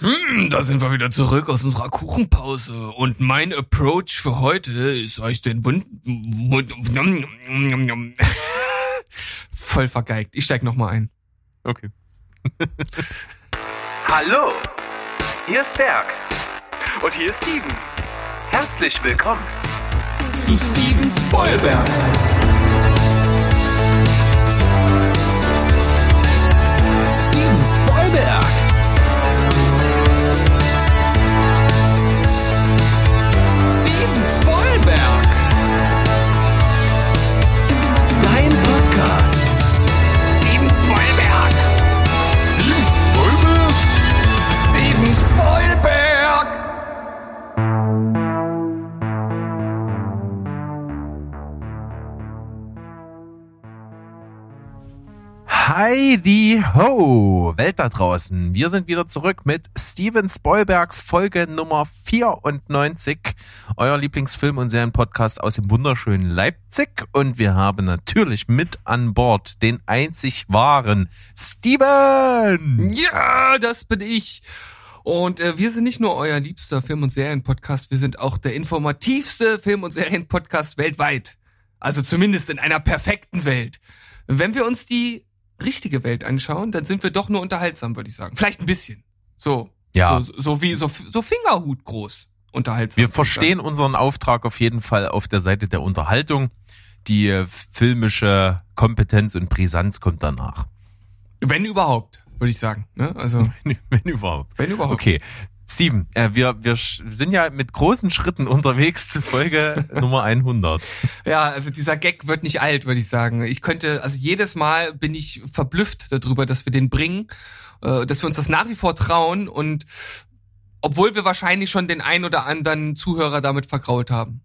Hm, da sind wir wieder zurück aus unserer Kuchenpause. Und mein Approach für heute ist euch den Wund... Wund Voll vergeigt. Ich steig nochmal ein. Okay. Hallo, hier ist Berg. Und hier ist Steven. Herzlich willkommen. Zu Steven Spoilberg. Heidi Ho, Welt da draußen. Wir sind wieder zurück mit Steven Spoilberg, Folge Nummer 94, euer Lieblingsfilm- und Serienpodcast aus dem wunderschönen Leipzig. Und wir haben natürlich mit an Bord den einzig wahren Steven. Ja, das bin ich. Und äh, wir sind nicht nur euer liebster Film- und Serienpodcast, wir sind auch der informativste Film- und Serienpodcast weltweit. Also zumindest in einer perfekten Welt. Wenn wir uns die richtige Welt anschauen, dann sind wir doch nur unterhaltsam, würde ich sagen. Vielleicht ein bisschen. So. Ja. So, so wie, so, so Fingerhut groß unterhaltsam. Wir verstehen unseren Auftrag auf jeden Fall auf der Seite der Unterhaltung. Die äh, filmische Kompetenz und Brisanz kommt danach. Wenn überhaupt, würde ich sagen. Ne? Also, Wenn überhaupt. wenn überhaupt. Okay. Steven, äh, wir, wir sind ja mit großen Schritten unterwegs zu Folge Nummer 100. Ja, also dieser Gag wird nicht alt, würde ich sagen. Ich könnte, also jedes Mal bin ich verblüfft darüber, dass wir den bringen, äh, dass wir uns das nach wie vor trauen und obwohl wir wahrscheinlich schon den ein oder anderen Zuhörer damit vergrault haben.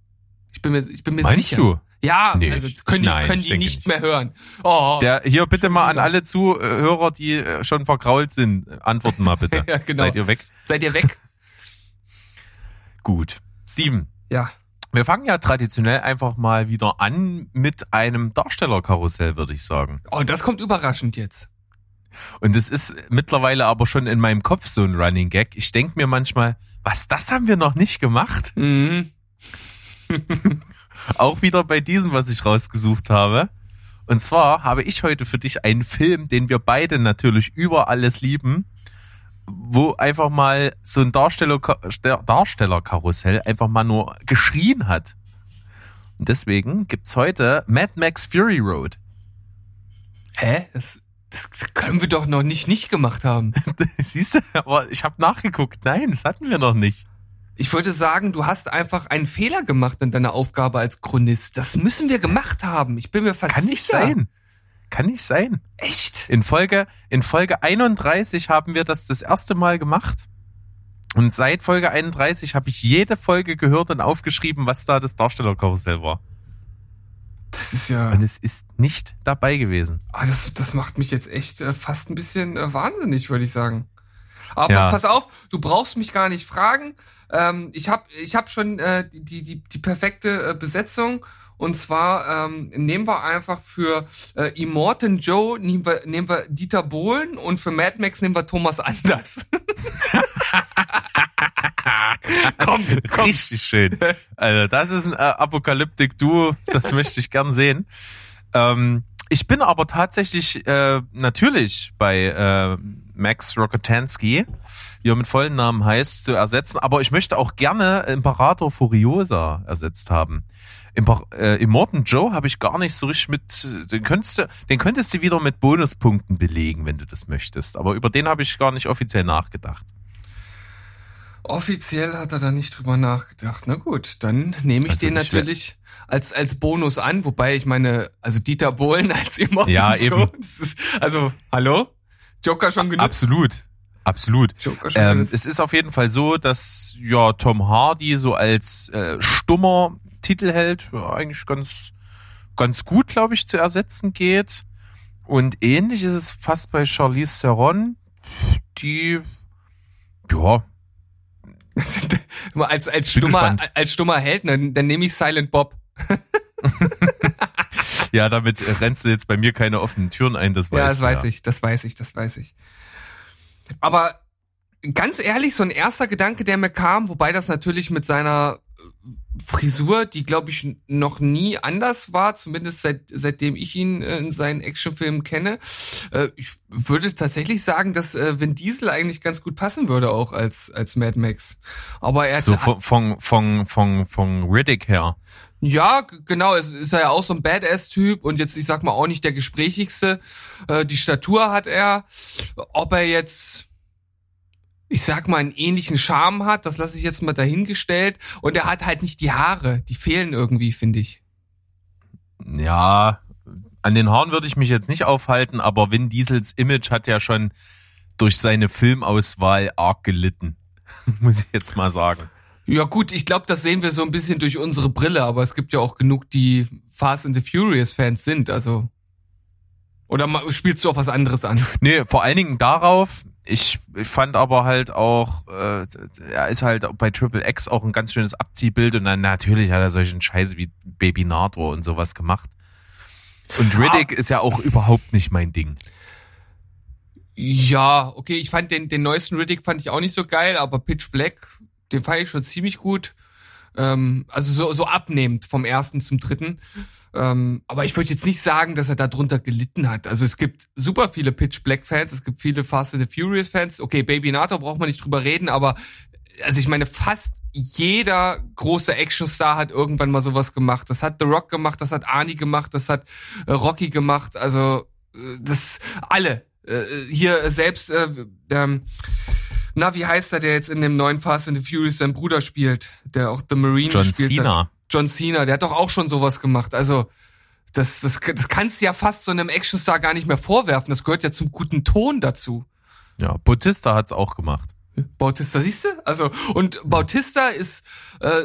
Ich bin mir, ich bin mir Meinst sicher. du? Ja, Nee, also können die, nein, können ich die nicht, nicht. mehr hören. Oh, Der, hier bitte mal an alle Zuhörer, die äh, schon vergrault sind, antworten mal bitte. Ja, genau. Seid ihr weg? seid ihr weg? Gut. Steven, ja. wir fangen ja traditionell einfach mal wieder an mit einem Darstellerkarussell, würde ich sagen. Oh, das kommt überraschend jetzt. Und es ist mittlerweile aber schon in meinem Kopf so ein Running Gag. Ich denke mir manchmal, was, das haben wir noch nicht gemacht? Mhm. Auch wieder bei diesem, was ich rausgesucht habe. Und zwar habe ich heute für dich einen Film, den wir beide natürlich über alles lieben, wo einfach mal so ein Darsteller, Darstellerkarussell einfach mal nur geschrien hat. Und deswegen gibt's heute Mad Max Fury Road. Hä? Das, das können wir doch noch nicht nicht gemacht haben. Siehst du, aber ich habe nachgeguckt. Nein, das hatten wir noch nicht. Ich würde sagen, du hast einfach einen Fehler gemacht in deiner Aufgabe als Chronist. Das müssen wir gemacht haben. Ich bin mir fast Kann nicht sicher. sein. Kann nicht sein. Echt? In Folge, in Folge 31 haben wir das das erste Mal gemacht. Und seit Folge 31 habe ich jede Folge gehört und aufgeschrieben, was da das Darstellerkarussell war. Das ist ja. Und es ist nicht dabei gewesen. Ah, das, das macht mich jetzt echt äh, fast ein bisschen äh, wahnsinnig, würde ich sagen. Aber Ja. pass, pass auf, du brauchst mich gar nicht fragen. Ähm, ich habe ich hab schon äh, die, die, die perfekte äh, Besetzung. Und zwar ähm, nehmen wir einfach für äh, Immortan Joe nehmen wir, nehmen wir Dieter Bohlen und für Mad Max nehmen wir Thomas Anders. komm, komm. Richtig schön. Also das ist ein äh, Apokalyptik-Duo, das möchte ich gern sehen. Ähm, ich bin aber tatsächlich äh, natürlich bei äh, Max Rokotansky, wie er mit vollen Namen heißt, zu ersetzen. Aber ich möchte auch gerne Imperator Furiosa ersetzt haben. Imper äh, Immortan Joe habe ich gar nicht so richtig mit, den könntest du, den könntest du wieder mit Bonuspunkten belegen, wenn du das möchtest. Aber über den habe ich gar nicht offiziell nachgedacht. Offiziell hat er da nicht drüber nachgedacht. Na gut, dann nehme ich Also den natürlich als, als Bonus an, wobei ich meine, also Dieter Bohlen als Immortan Ja, Joe, eben. ist, also, hallo? Joker schon genutzt? Absolut. Absolut. Joker schon Ähm, es ist auf jeden Fall so, dass ja Tom Hardy so als äh, stummer Titelheld ja, eigentlich ganz ganz gut, glaube ich, zu ersetzen geht. Und ähnlich ist es fast bei Charlize Theron, die ja als, als stummer, als stummer Held, dann, dann nehme ich Silent Bob. ja damit rennst du jetzt bei mir keine offenen Türen ein, das weißt ja, das weiß ich, das weiß ich, das weiß ich. Aber ganz ehrlich, so ein erster Gedanke, der mir kam, wobei das natürlich mit seiner Frisur, die glaube ich noch nie anders war, zumindest seit, seitdem ich ihn äh, in seinen Actionfilmen kenne. Äh, ich würde tatsächlich sagen, dass äh, Vin Diesel eigentlich ganz gut passen würde auch als als Mad Max. Aber er so von von von von, von Riddick her. Ja, genau, es ist ja auch so ein Badass-Typ und jetzt, ich sag mal, auch nicht der gesprächigste. Die Statur hat er. Ob er jetzt ich sag mal, einen ähnlichen Charme hat, das lasse ich jetzt mal dahingestellt. Und er hat halt nicht die Haare, die fehlen irgendwie, finde ich. Ja, an den Haaren würde ich mich jetzt nicht aufhalten, aber Vin Diesels Image hat ja schon durch seine Filmauswahl arg gelitten, muss ich jetzt mal sagen. Ja gut, ich glaube, das sehen wir so ein bisschen durch unsere Brille, aber es gibt ja auch genug, die Fast and the Furious Fans sind, also. Oder spielst du auf was anderes an? Nee, vor allen Dingen darauf, ich, ich fand aber halt auch, äh, er ist halt bei Triple X auch ein ganz schönes Abziehbild und dann natürlich hat er solchen Scheiße wie Baby Nato und sowas gemacht. Und Riddick ah. ist ja auch überhaupt nicht mein Ding. Ja, okay, ich fand den, den neuesten Riddick fand ich auch nicht so geil, aber Pitch Black, den fand ich schon ziemlich gut. Ähm, also so, so abnehmend vom ersten zum dritten. Ähm, aber ich würde jetzt nicht sagen, dass er darunter gelitten hat. Also es gibt super viele Pitch Black Fans, es gibt viele Fast and the Furious Fans. Okay, Baby Nato braucht man nicht drüber reden, aber also ich meine, fast jeder große Actionstar hat irgendwann mal sowas gemacht. Das hat The Rock gemacht, das hat Arnie gemacht, das hat äh, Rocky gemacht. Also äh, das alle äh, hier selbst äh, der, na wie heißt er, der jetzt in dem neuen Fast and the Furious sein Bruder spielt, der auch The Marine John gespielt Cena. hat. John Cena, der hat doch auch schon sowas gemacht. Also, das, das, das kannst du ja fast so einem Actionstar gar nicht mehr vorwerfen. Das gehört ja zum guten Ton dazu. Ja, Bautista hat's auch gemacht. Bautista, siehst du? Also, und Bautista ist äh,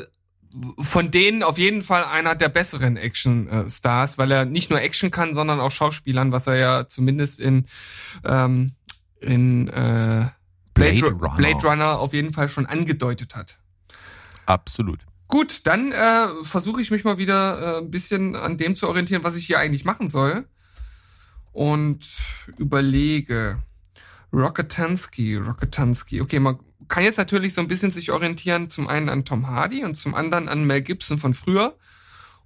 von denen auf jeden Fall einer der besseren Action-Stars, weil er nicht nur Action kann, sondern auch Schauspielern, was er ja zumindest in, ähm, in äh, Blade, Blade, Runner. Blade Runner auf jeden Fall schon angedeutet hat. Absolut. Gut, dann äh, versuche ich mich mal wieder äh, ein bisschen an dem zu orientieren, was ich hier eigentlich machen soll. Und überlege. Rocketansky, Rocketansky. Okay, man kann jetzt natürlich so ein bisschen sich orientieren, zum einen an Tom Hardy und zum anderen an Mel Gibson von früher.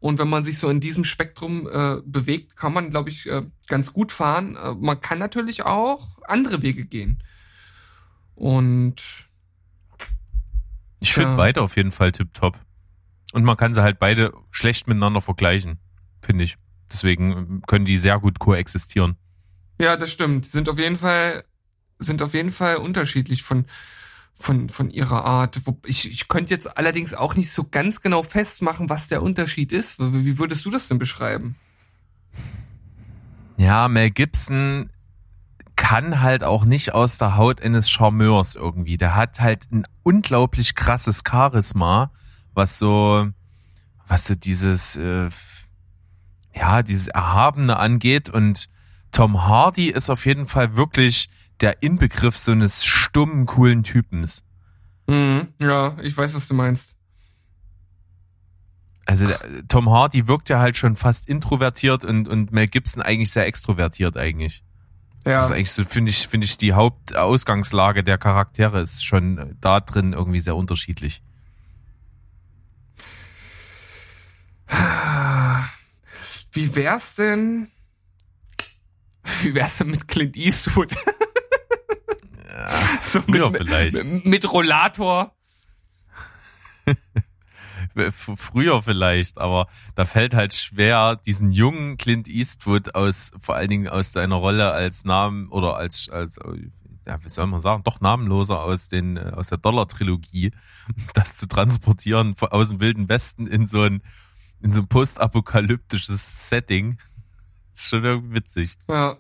Und wenn man sich so in diesem Spektrum äh, bewegt, kann man, glaube ich, äh, ganz gut fahren. Äh, man kann natürlich auch andere Wege gehen. Und ich finde ja. beide auf jeden Fall tipptopp. Und man kann sie halt beide schlecht miteinander vergleichen, finde ich. Deswegen können die sehr gut koexistieren. Ja, das stimmt. Sind auf jeden Fall, sind auf jeden Fall unterschiedlich von, von, von ihrer Art. Ich, ich könnte jetzt allerdings auch nicht so ganz genau festmachen, was der Unterschied ist. Wie würdest du das denn beschreiben? Ja, Mel Gibson kann halt auch nicht aus der Haut eines Charmeurs irgendwie. Der hat halt ein unglaublich krasses Charisma was so, was so dieses, äh, ja, dieses Erhabene angeht. Und Tom Hardy ist auf jeden Fall wirklich der Inbegriff so eines stummen, coolen Typens. Mhm, ja, ich weiß, was du meinst. Also Tom Hardy wirkt ja halt schon fast introvertiert und, und Mel Gibson eigentlich sehr extrovertiert eigentlich. Ja. Das ist eigentlich so, finde ich, finde ich, die Hauptausgangslage der Charaktere ist schon da drin irgendwie sehr unterschiedlich. Wie wär's denn? Wie wär's denn mit Clint Eastwood? Ja, so früher mit, vielleicht. Mit, mit Rollator. früher vielleicht, aber da fällt halt schwer, diesen jungen Clint Eastwood aus, vor allen Dingen aus seiner Rolle als Namen oder als, als, ja, wie soll man sagen, doch namenloser aus den, aus der Dollar-Trilogie, das zu transportieren aus dem Wilden Westen in so ein in so ein postapokalyptisches Setting. ist schon irgendwie witzig. Ja.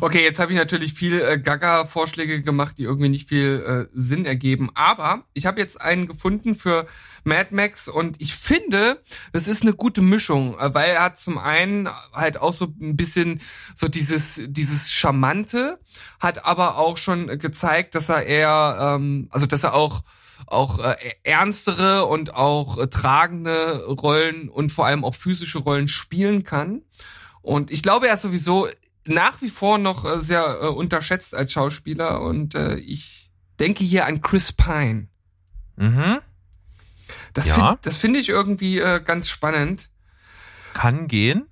Okay, jetzt habe ich natürlich viel äh, Gaga-Vorschläge gemacht, die irgendwie nicht viel äh, Sinn ergeben. Aber ich habe jetzt einen gefunden für Mad Max und ich finde, das ist eine gute Mischung, äh, weil er hat zum einen halt auch so ein bisschen so dieses dieses charmante, hat aber auch schon gezeigt, dass er eher, ähm, also dass er auch auch äh, ernstere und auch äh, tragende Rollen und vor allem auch physische Rollen spielen kann. Und ich glaube, er ist sowieso nach wie vor noch äh, sehr äh, unterschätzt als Schauspieler und äh, ich denke hier an Chris Pine. Mhm. Das Ja. find- das finde ich irgendwie äh, ganz spannend. Kann gehen.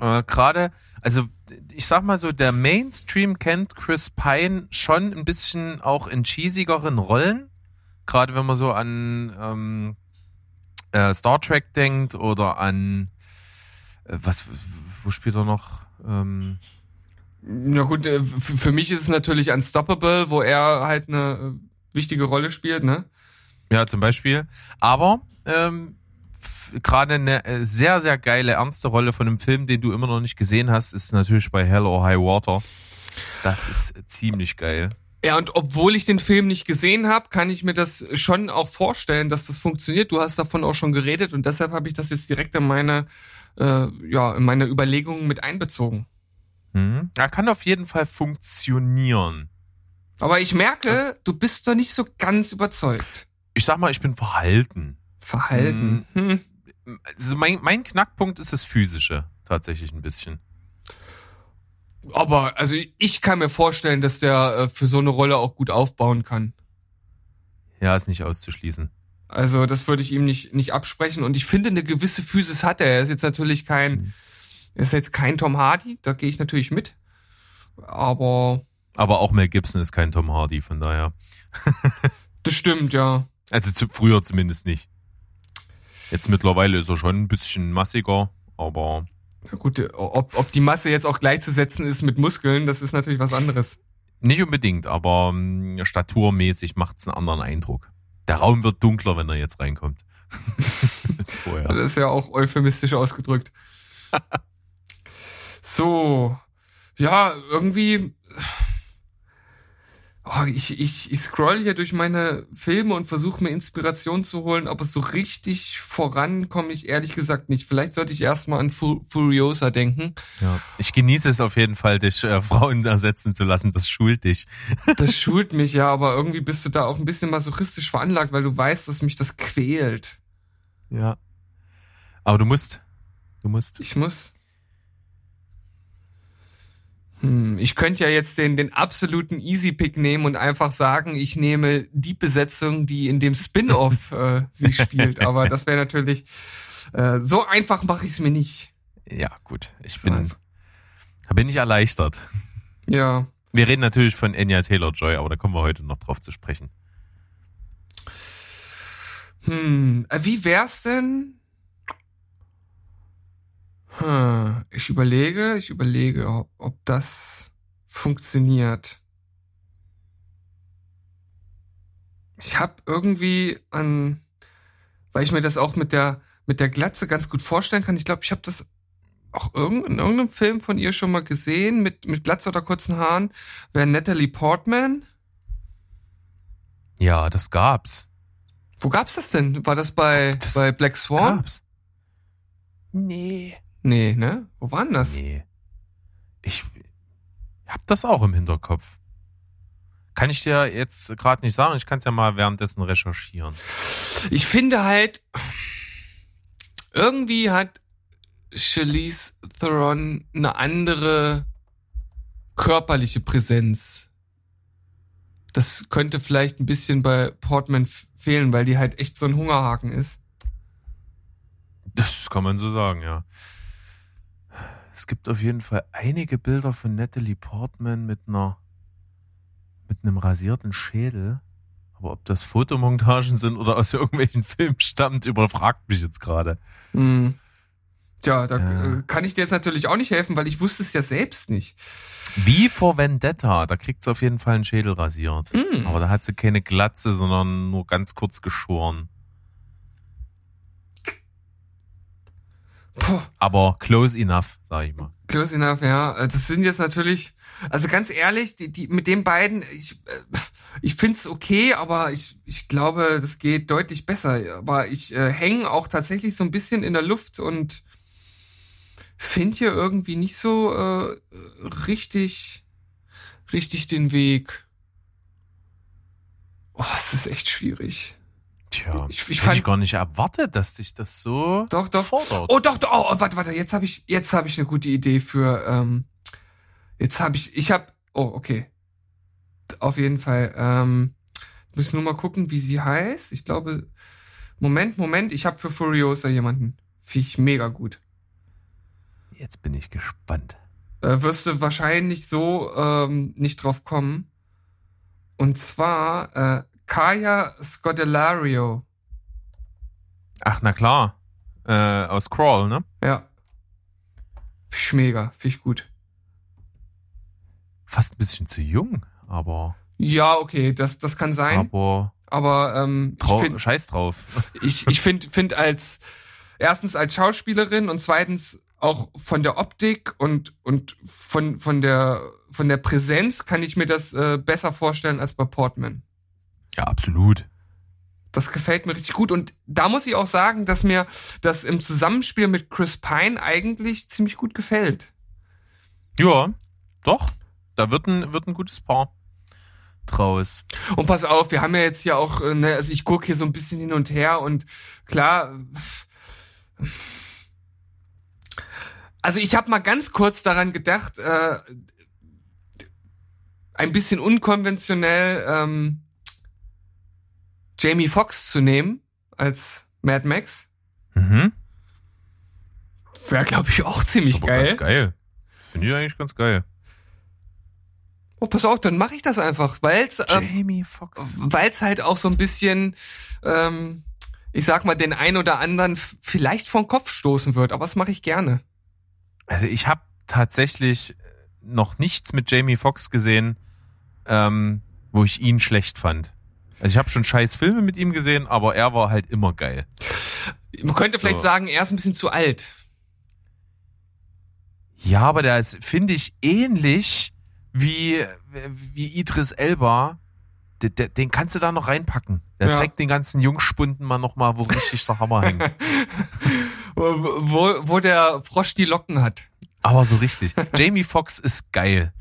Äh, Gerade, also ich sag mal so, der Mainstream kennt Chris Pine schon ein bisschen auch in cheesigeren Rollen. Gerade wenn man so an ähm, äh, Star Trek denkt oder an äh, was, wo spielt er noch? Ähm, Na gut, äh, für mich ist es natürlich Unstoppable, wo er halt eine äh, wichtige Rolle spielt, ne? Ja, zum Beispiel. Aber ähm, gerade eine äh, sehr, sehr geile, ernste Rolle von einem Film, den du immer noch nicht gesehen hast, ist natürlich bei Hell or High Water. Das ist ziemlich geil. Ja, und obwohl ich den Film nicht gesehen habe, kann ich mir das schon auch vorstellen, dass das funktioniert. Du hast davon auch schon geredet und deshalb habe ich das jetzt direkt in meine, äh, ja, in meine Überlegungen mit einbezogen. Mhm. Er kann auf jeden Fall funktionieren. Aber ich merke, du bist doch nicht so ganz überzeugt. Ich sag mal, ich bin verhalten. Verhalten. Hm. Also mein, mein Knackpunkt ist das Physische. Tatsächlich ein bisschen. Aber also ich kann mir vorstellen, dass der äh, für so eine Rolle auch gut aufbauen kann. Ja, ist nicht auszuschließen. Also das würde ich ihm nicht, nicht absprechen. Und ich finde, eine gewisse Physis hat er. Er ist jetzt natürlich kein, er ist jetzt kein Tom Hardy, da gehe ich natürlich mit. Aber Aber auch Mel Gibson ist kein Tom Hardy, von daher. das stimmt, ja. Also zu, früher zumindest nicht. Jetzt mittlerweile ist er schon ein bisschen massiger, aber Na gut, ob, ob die Masse jetzt auch gleichzusetzen ist mit Muskeln, das ist natürlich was anderes. nicht unbedingt, aber ähm, staturmäßig macht es einen anderen Eindruck. Der Raum wird dunkler, wenn er jetzt reinkommt. Das ist ja auch euphemistisch ausgedrückt. so, ja, irgendwie. Oh, ich, ich, ich scroll hier durch meine Filme und versuche mir Inspiration zu holen, aber so richtig voran komme ich ehrlich gesagt nicht. Vielleicht sollte ich erstmal an Fu Furiosa denken. Ja. Ich genieße es auf jeden Fall, dich äh, Frauen ersetzen zu lassen. Das schult dich. Das schult mich ja, aber irgendwie bist du da auch ein bisschen masochistisch veranlagt, weil du weißt, dass mich das quält. Ja. Aber du musst. Du musst. Ich muss. Hm, ich könnte ja jetzt den, den absoluten Easy-Pick nehmen und einfach sagen, ich nehme die Besetzung, die in dem Spin-off äh, sie spielt. Aber das wäre natürlich. Äh, so einfach mache ich es mir nicht. Ja, gut. Ich So bin, bin ich erleichtert. Ja. Wir reden natürlich von Anya Taylor-Joy, aber da kommen wir heute noch drauf zu sprechen. Hm, äh, wie wär's denn? Hm, ich überlege, ich überlege, ob, ob das funktioniert. Ich habe irgendwie an, weil ich mir das auch mit der mit der Glatze ganz gut vorstellen kann. Ich glaube, ich habe das auch irgend, in irgendeinem Film von ihr schon mal gesehen mit mit Glatze oder kurzen Haaren. Wäre Natalie Portman. Ja, das gab's. Wo gab's das denn? War das bei Das bei Black Swan? Gab's. Nee. Nee, ne? Wo war denn das? Nee. Ich hab das auch im Hinterkopf. Kann ich dir jetzt gerade nicht sagen. Ich kann es ja mal währenddessen recherchieren. Ich finde halt, irgendwie hat Charlize Theron eine andere körperliche Präsenz. Das könnte vielleicht ein bisschen bei Portman fehlen, weil die halt echt so ein Hungerhaken ist. Das kann man so sagen, ja. Es gibt auf jeden Fall einige Bilder von Natalie Portman mit einer mit einem rasierten Schädel. Aber ob das Fotomontagen sind oder aus irgendwelchen Filmen stammt, überfragt mich jetzt gerade. Hm. Tja, da Ja. äh, kann ich dir jetzt natürlich auch nicht helfen, weil ich wusste es ja selbst nicht. Wie vor Vendetta, da kriegt sie auf jeden Fall einen Schädel rasiert. Hm. Aber da hat sie keine Glatze, sondern nur ganz kurz geschoren. Puh. Aber close enough, sag ich mal. Close enough, ja. Äh, Das sind jetzt natürlich, also ganz ehrlich, die, die mit den beiden, ich, äh, ich find's okay, aber ich, ich glaube, das geht deutlich besser. Aber ich äh, hänge auch tatsächlich so ein bisschen in der Luft und finde hier irgendwie nicht so äh, richtig, richtig den Weg. Oh, es ist echt schwierig. Tja, Ich- ich, ich hätte ich fand- gar nicht erwartet, dass dich das so Doch, doch. fordert. Oh, doch, doch. Oh, warte, warte. Jetzt habe ich, jetzt habe ich eine gute Idee für. Ähm, jetzt habe ich, ich habe. Oh, okay. Auf jeden Fall. Ähm, muss nur mal gucken, wie sie heißt. Ich glaube, Moment, Moment, ich habe für Furiosa jemanden. Finde ich mega gut. Jetzt bin ich gespannt. Äh, wirst du wahrscheinlich so ähm, nicht drauf kommen. Und zwar äh, Kaya Scodelario. Ach, na klar. Äh, aus Crawl, ne? Ja. Find ich mega, finde ich gut. Fast ein bisschen zu jung, aber. Ja, okay, das, das kann sein. Aber. Aber ähm, Trau ich finde Scheiß drauf. ich, ich find, find als erstens als Schauspielerin und zweitens auch von der Optik und, und von, von, der, von der Präsenz kann ich mir das äh, besser vorstellen als bei Portman. Ja, absolut. Das gefällt mir richtig gut. Und da muss ich auch sagen, dass mir das im Zusammenspiel mit Chris Pine eigentlich ziemlich gut gefällt. Ja, doch. Da wird ein, wird ein gutes Paar draus. Und pass auf, wir haben ja jetzt hier auch, äh, ne, also ich gucke hier so ein bisschen hin und her und klar. Also ich habe mal ganz kurz daran gedacht, äh, ein bisschen unkonventionell ähm, Jamie Foxx zu nehmen als Mad Max. Mhm. Wäre, glaube ich, auch ziemlich Aber geil. ganz geil. Finde ich eigentlich ganz geil. Oh, pass auf, dann mache ich das einfach, äh, Jamie Foxx. weil's halt auch so ein bisschen, ähm, ich sag mal, den ein oder anderen vielleicht vom Kopf stoßen wird, aber das mache ich gerne. Also ich habe tatsächlich noch nichts mit Jamie Foxx gesehen, ähm, wo ich ihn schlecht fand. Also ich habe schon scheiß Filme mit ihm gesehen, aber er war halt immer geil. Man könnte vielleicht So. sagen, er ist ein bisschen zu alt. Ja, aber der ist, finde ich, ähnlich wie, wie Idris Elba. Den, den- kannst du da noch reinpacken. Der Ja. zeigt den ganzen Jungspunden mal noch mal, wo richtig der Hammer hängt. Wo, wo der Frosch die Locken hat. Aber so richtig. Jamie Foxx ist geil.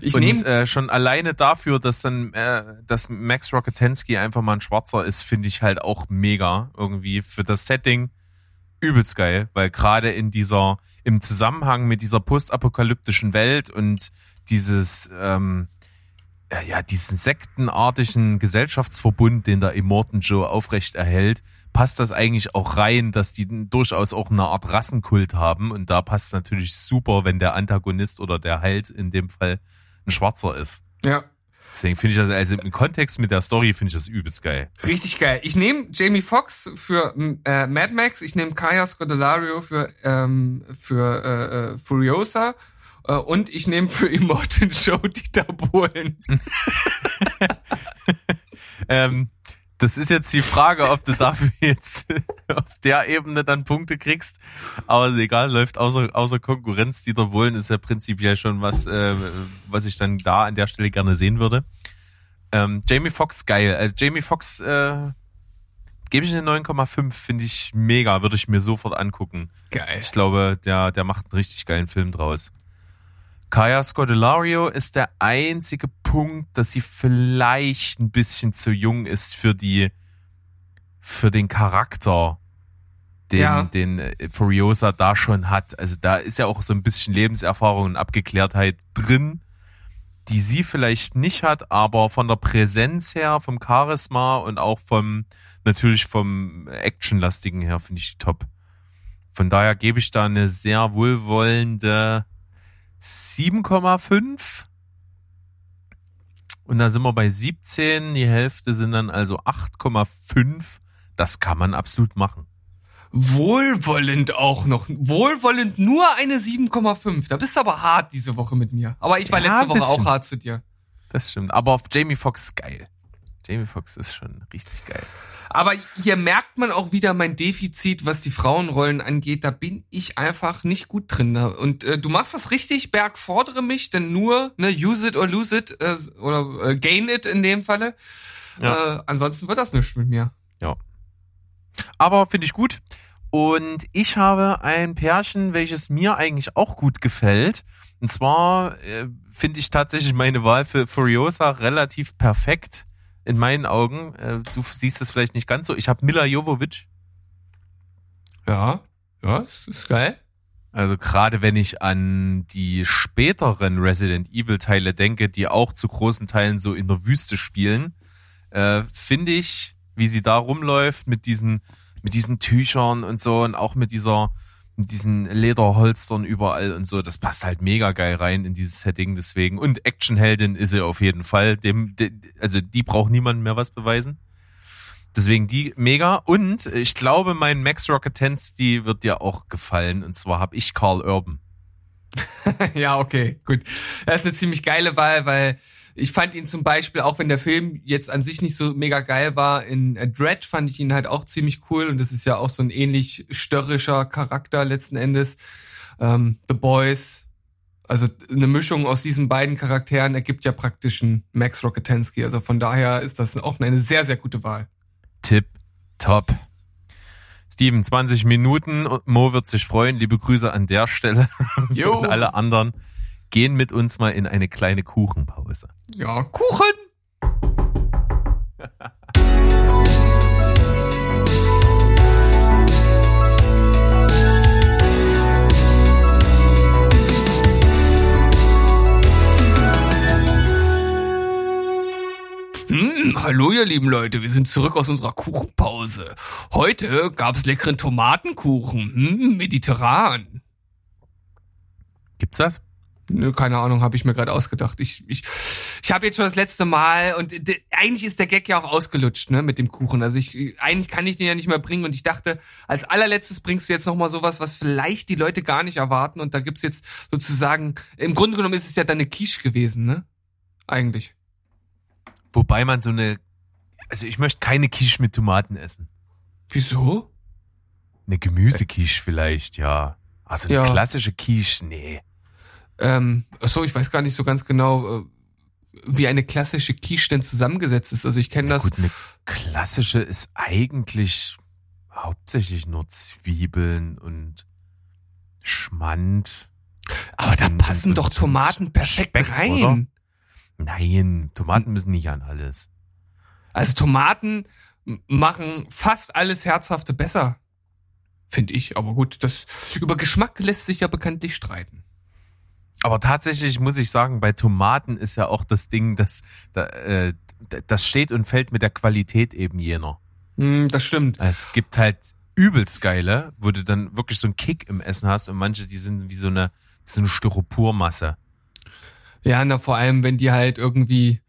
Ich und nehme äh, schon alleine dafür, dass dann äh, dass Max Rocketensky einfach mal ein Schwarzer ist, finde ich halt auch mega irgendwie für das Setting übelst geil, weil gerade in dieser im Zusammenhang mit dieser postapokalyptischen Welt und dieses ähm, äh, ja diesen sektenartigen Gesellschaftsverbund, den der Immortan Joe aufrecht erhält, passt das eigentlich auch rein, dass die durchaus auch eine Art Rassenkult haben und da passt es natürlich super, wenn der Antagonist oder der Held in dem Fall ein Schwarzer ist. ja, Deswegen finde ich das, also im Kontext mit der Story finde ich das übelst geil. richtig geil. Ich nehme Jamie Foxx für äh, Mad Max, ich nehme Kaya Scodelario für, ähm, für äh, äh, Furiosa äh, und ich nehme für Immortan Joe Dieter Bohlen. Ähm, das ist jetzt die Frage, ob du dafür jetzt auf der Ebene dann Punkte kriegst. Aber egal, läuft außer, außer Konkurrenz. Dieter Bohlen ist ja prinzipiell schon was, äh, was ich dann da an der Stelle gerne sehen würde. Ähm, Jamie Foxx, geil. Äh, Jamie Foxx, äh, gebe ich eine 9,5, finde ich mega, würde ich mir sofort angucken. Geil. Ich glaube, der, der macht einen richtig geilen Film draus. Kaya Scodelario ist der einzige Punkt, dass sie vielleicht ein bisschen zu jung ist für die, für den Charakter, den, Ja. den äh, Furiosa da schon hat. Also da ist ja auch so ein bisschen Lebenserfahrung und Abgeklärtheit drin, die sie vielleicht nicht hat, aber von der Präsenz her, vom Charisma und auch vom, natürlich vom Actionlastigen her finde ich die top. Von daher gebe ich da eine sehr wohlwollende 7,5. Und da sind wir bei 17. Die Hälfte sind dann also 8,5. Das kann man absolut machen. Wohlwollend auch noch. Wohlwollend nur eine 7,5. Da bist du aber hart diese Woche mit mir. Aber ich war Ja, letzte Woche auch hart zu dir. Das stimmt. Aber auf Jamie Foxx geil. Jamie Foxx ist schon richtig geil. Aber hier merkt man auch wieder mein Defizit, was die Frauenrollen angeht. Da bin ich einfach nicht gut drin. Und äh, du machst das richtig, Berg, fordere mich, denn nur ne, use it or lose it äh, oder äh, gain it in dem Falle. Ja. Äh, ansonsten wird das nichts mit mir. Ja. Aber finde ich gut. Und ich habe ein Pärchen, welches mir eigentlich auch gut gefällt. Und zwar äh, finde ich tatsächlich meine Wahl für Furiosa relativ perfekt in meinen Augen. Äh, du siehst es vielleicht nicht ganz so. Ich habe Mila Jovovich. Ja, ja, das ist geil. Also gerade wenn ich an die späteren Resident Evil Teile denke, die auch zu großen Teilen so in der Wüste spielen, äh, finde ich, wie sie da rumläuft mit diesen mit diesen Tüchern und so und auch mit dieser mit diesen Lederholstern überall und so, das passt halt mega geil rein in dieses Setting deswegen und Actionheldin ist sie auf jeden Fall, dem, de, also die braucht niemand mehr was beweisen. Deswegen die mega. Und ich glaube, mein Max Rocket die wird dir auch gefallen. Und zwar habe ich Carl Urban. ja, okay, gut. Das ist eine ziemlich geile Wahl, weil ich fand ihn zum Beispiel, auch wenn der Film jetzt an sich nicht so mega geil war, in Dread fand ich ihn halt auch ziemlich cool und das ist ja auch so ein ähnlich störrischer Charakter letzten Endes. Ähm, The Boys, also eine Mischung aus diesen beiden Charakteren ergibt ja praktisch einen Max Rocketansky. Also von daher ist das auch eine sehr, sehr gute Wahl. Tipp, top. Steven, 20 Minuten und Mo wird sich freuen. Liebe Grüße an der Stelle. Jo. Und alle anderen gehen mit uns mal in eine kleine Kuchenpause. Ja, Kuchen! Hm, hallo ihr lieben Leute, wir sind zurück aus unserer Kuchenpause. Heute gab's leckeren Tomatenkuchen, hm, mediterran. Gibt's das? Nö, keine Ahnung, habe ich mir gerade ausgedacht. Ich, ich, ich habe jetzt schon das letzte Mal und eigentlich ist der Gag ja auch ausgelutscht, ne, mit dem Kuchen. Also ich eigentlich kann ich den ja nicht mehr bringen und ich dachte, als allerletztes bringst du jetzt noch mal sowas, was vielleicht die Leute gar nicht erwarten und da gibt's jetzt sozusagen im Grunde genommen ist es ja dann eine Quiche gewesen, ne? Eigentlich. Wobei man so eine, also ich möchte keine Quiche mit Tomaten essen. Wieso? Eine Gemüsequiche vielleicht, ja. Also eine ja. klassische Quiche, nee. Ähm, so, ich weiß gar nicht so ganz genau, äh, wie eine klassische Quiche denn zusammengesetzt ist. Also ich kenne ja, das. Gut, eine klassische ist eigentlich hauptsächlich nur Zwiebeln und Schmand. Aber da passen und, doch Tomaten perfekt Speck, rein. Oder? Nein, Tomaten müssen nicht an alles. Also Tomaten machen fast alles Herzhafte besser. Finde ich. Aber gut, das, über Geschmack lässt sich ja bekanntlich streiten. Aber tatsächlich muss ich sagen, bei Tomaten ist ja auch das Ding, dass äh, das steht und fällt mit der Qualität eben jener. Mm, das stimmt. Es gibt halt übelst geile, wo du dann wirklich so einen Kick im Essen hast und manche, die sind wie so eine, so eine Styropormasse. Ja, na, vor allem, wenn die halt irgendwie,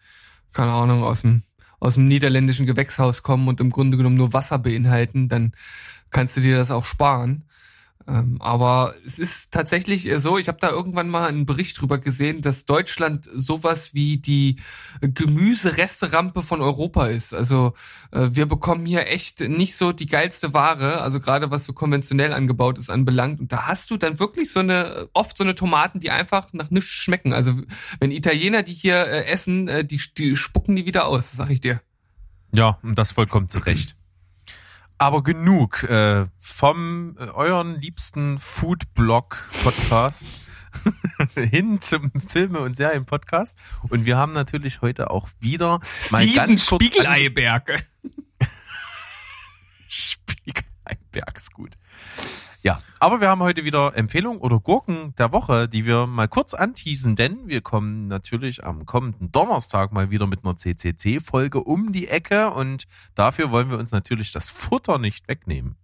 keine Ahnung, aus dem, aus dem niederländischen Gewächshaus kommen und im Grunde genommen nur Wasser beinhalten, dann kannst du dir das auch sparen. Ähm, aber es ist tatsächlich so, ich habe da irgendwann mal einen Bericht drüber gesehen, dass Deutschland sowas wie die Gemüseresterampe von Europa ist. Also äh, wir bekommen hier echt nicht so die geilste Ware, also gerade was so konventionell angebaut ist anbelangt. Und da hast du dann wirklich so eine, oft so eine Tomaten, die einfach nach nichts schmecken. Also wenn Italiener die hier äh, essen, äh, die, die spucken die wieder aus, sag ich dir. Ja, und das vollkommen zu Recht. Aber genug äh, vom äh, euren liebsten Food-Blog-Podcast hin zum Filme- und Serien-Podcast. Und wir haben natürlich heute auch wieder mal Steven ganz Spiegeleiberg. Spiegeleiberg ist gut. Ja, aber wir haben heute wieder Empfehlungen oder Gurken der Woche, die wir mal kurz anteasen, denn wir kommen natürlich am kommenden Donnerstag mal wieder mit einer CCC-Folge um die Ecke und dafür wollen wir uns natürlich das Futter nicht wegnehmen.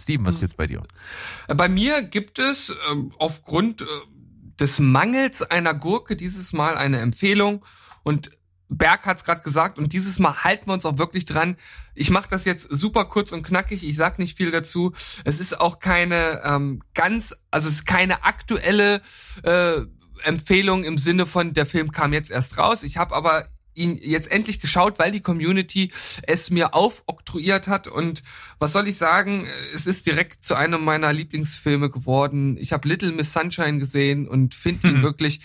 Steven, was gibt's bei dir? Bei mir gibt es äh, aufgrund äh, des Mangels einer Gurke dieses Mal eine Empfehlung und Berg hat's gerade gesagt und dieses Mal halten wir uns auch wirklich dran. Ich mache das jetzt super kurz und knackig. Ich sag nicht viel dazu. Es ist auch keine ähm, ganz, also es ist keine aktuelle äh, Empfehlung im Sinne von der Film kam jetzt erst raus. Ich habe aber ihn jetzt endlich geschaut, weil die Community es mir aufoktroyiert hat. Und was soll ich sagen? Es ist direkt zu einem meiner Lieblingsfilme geworden. Ich habe Little Miss Sunshine gesehen und finde ihn mhm. wirklich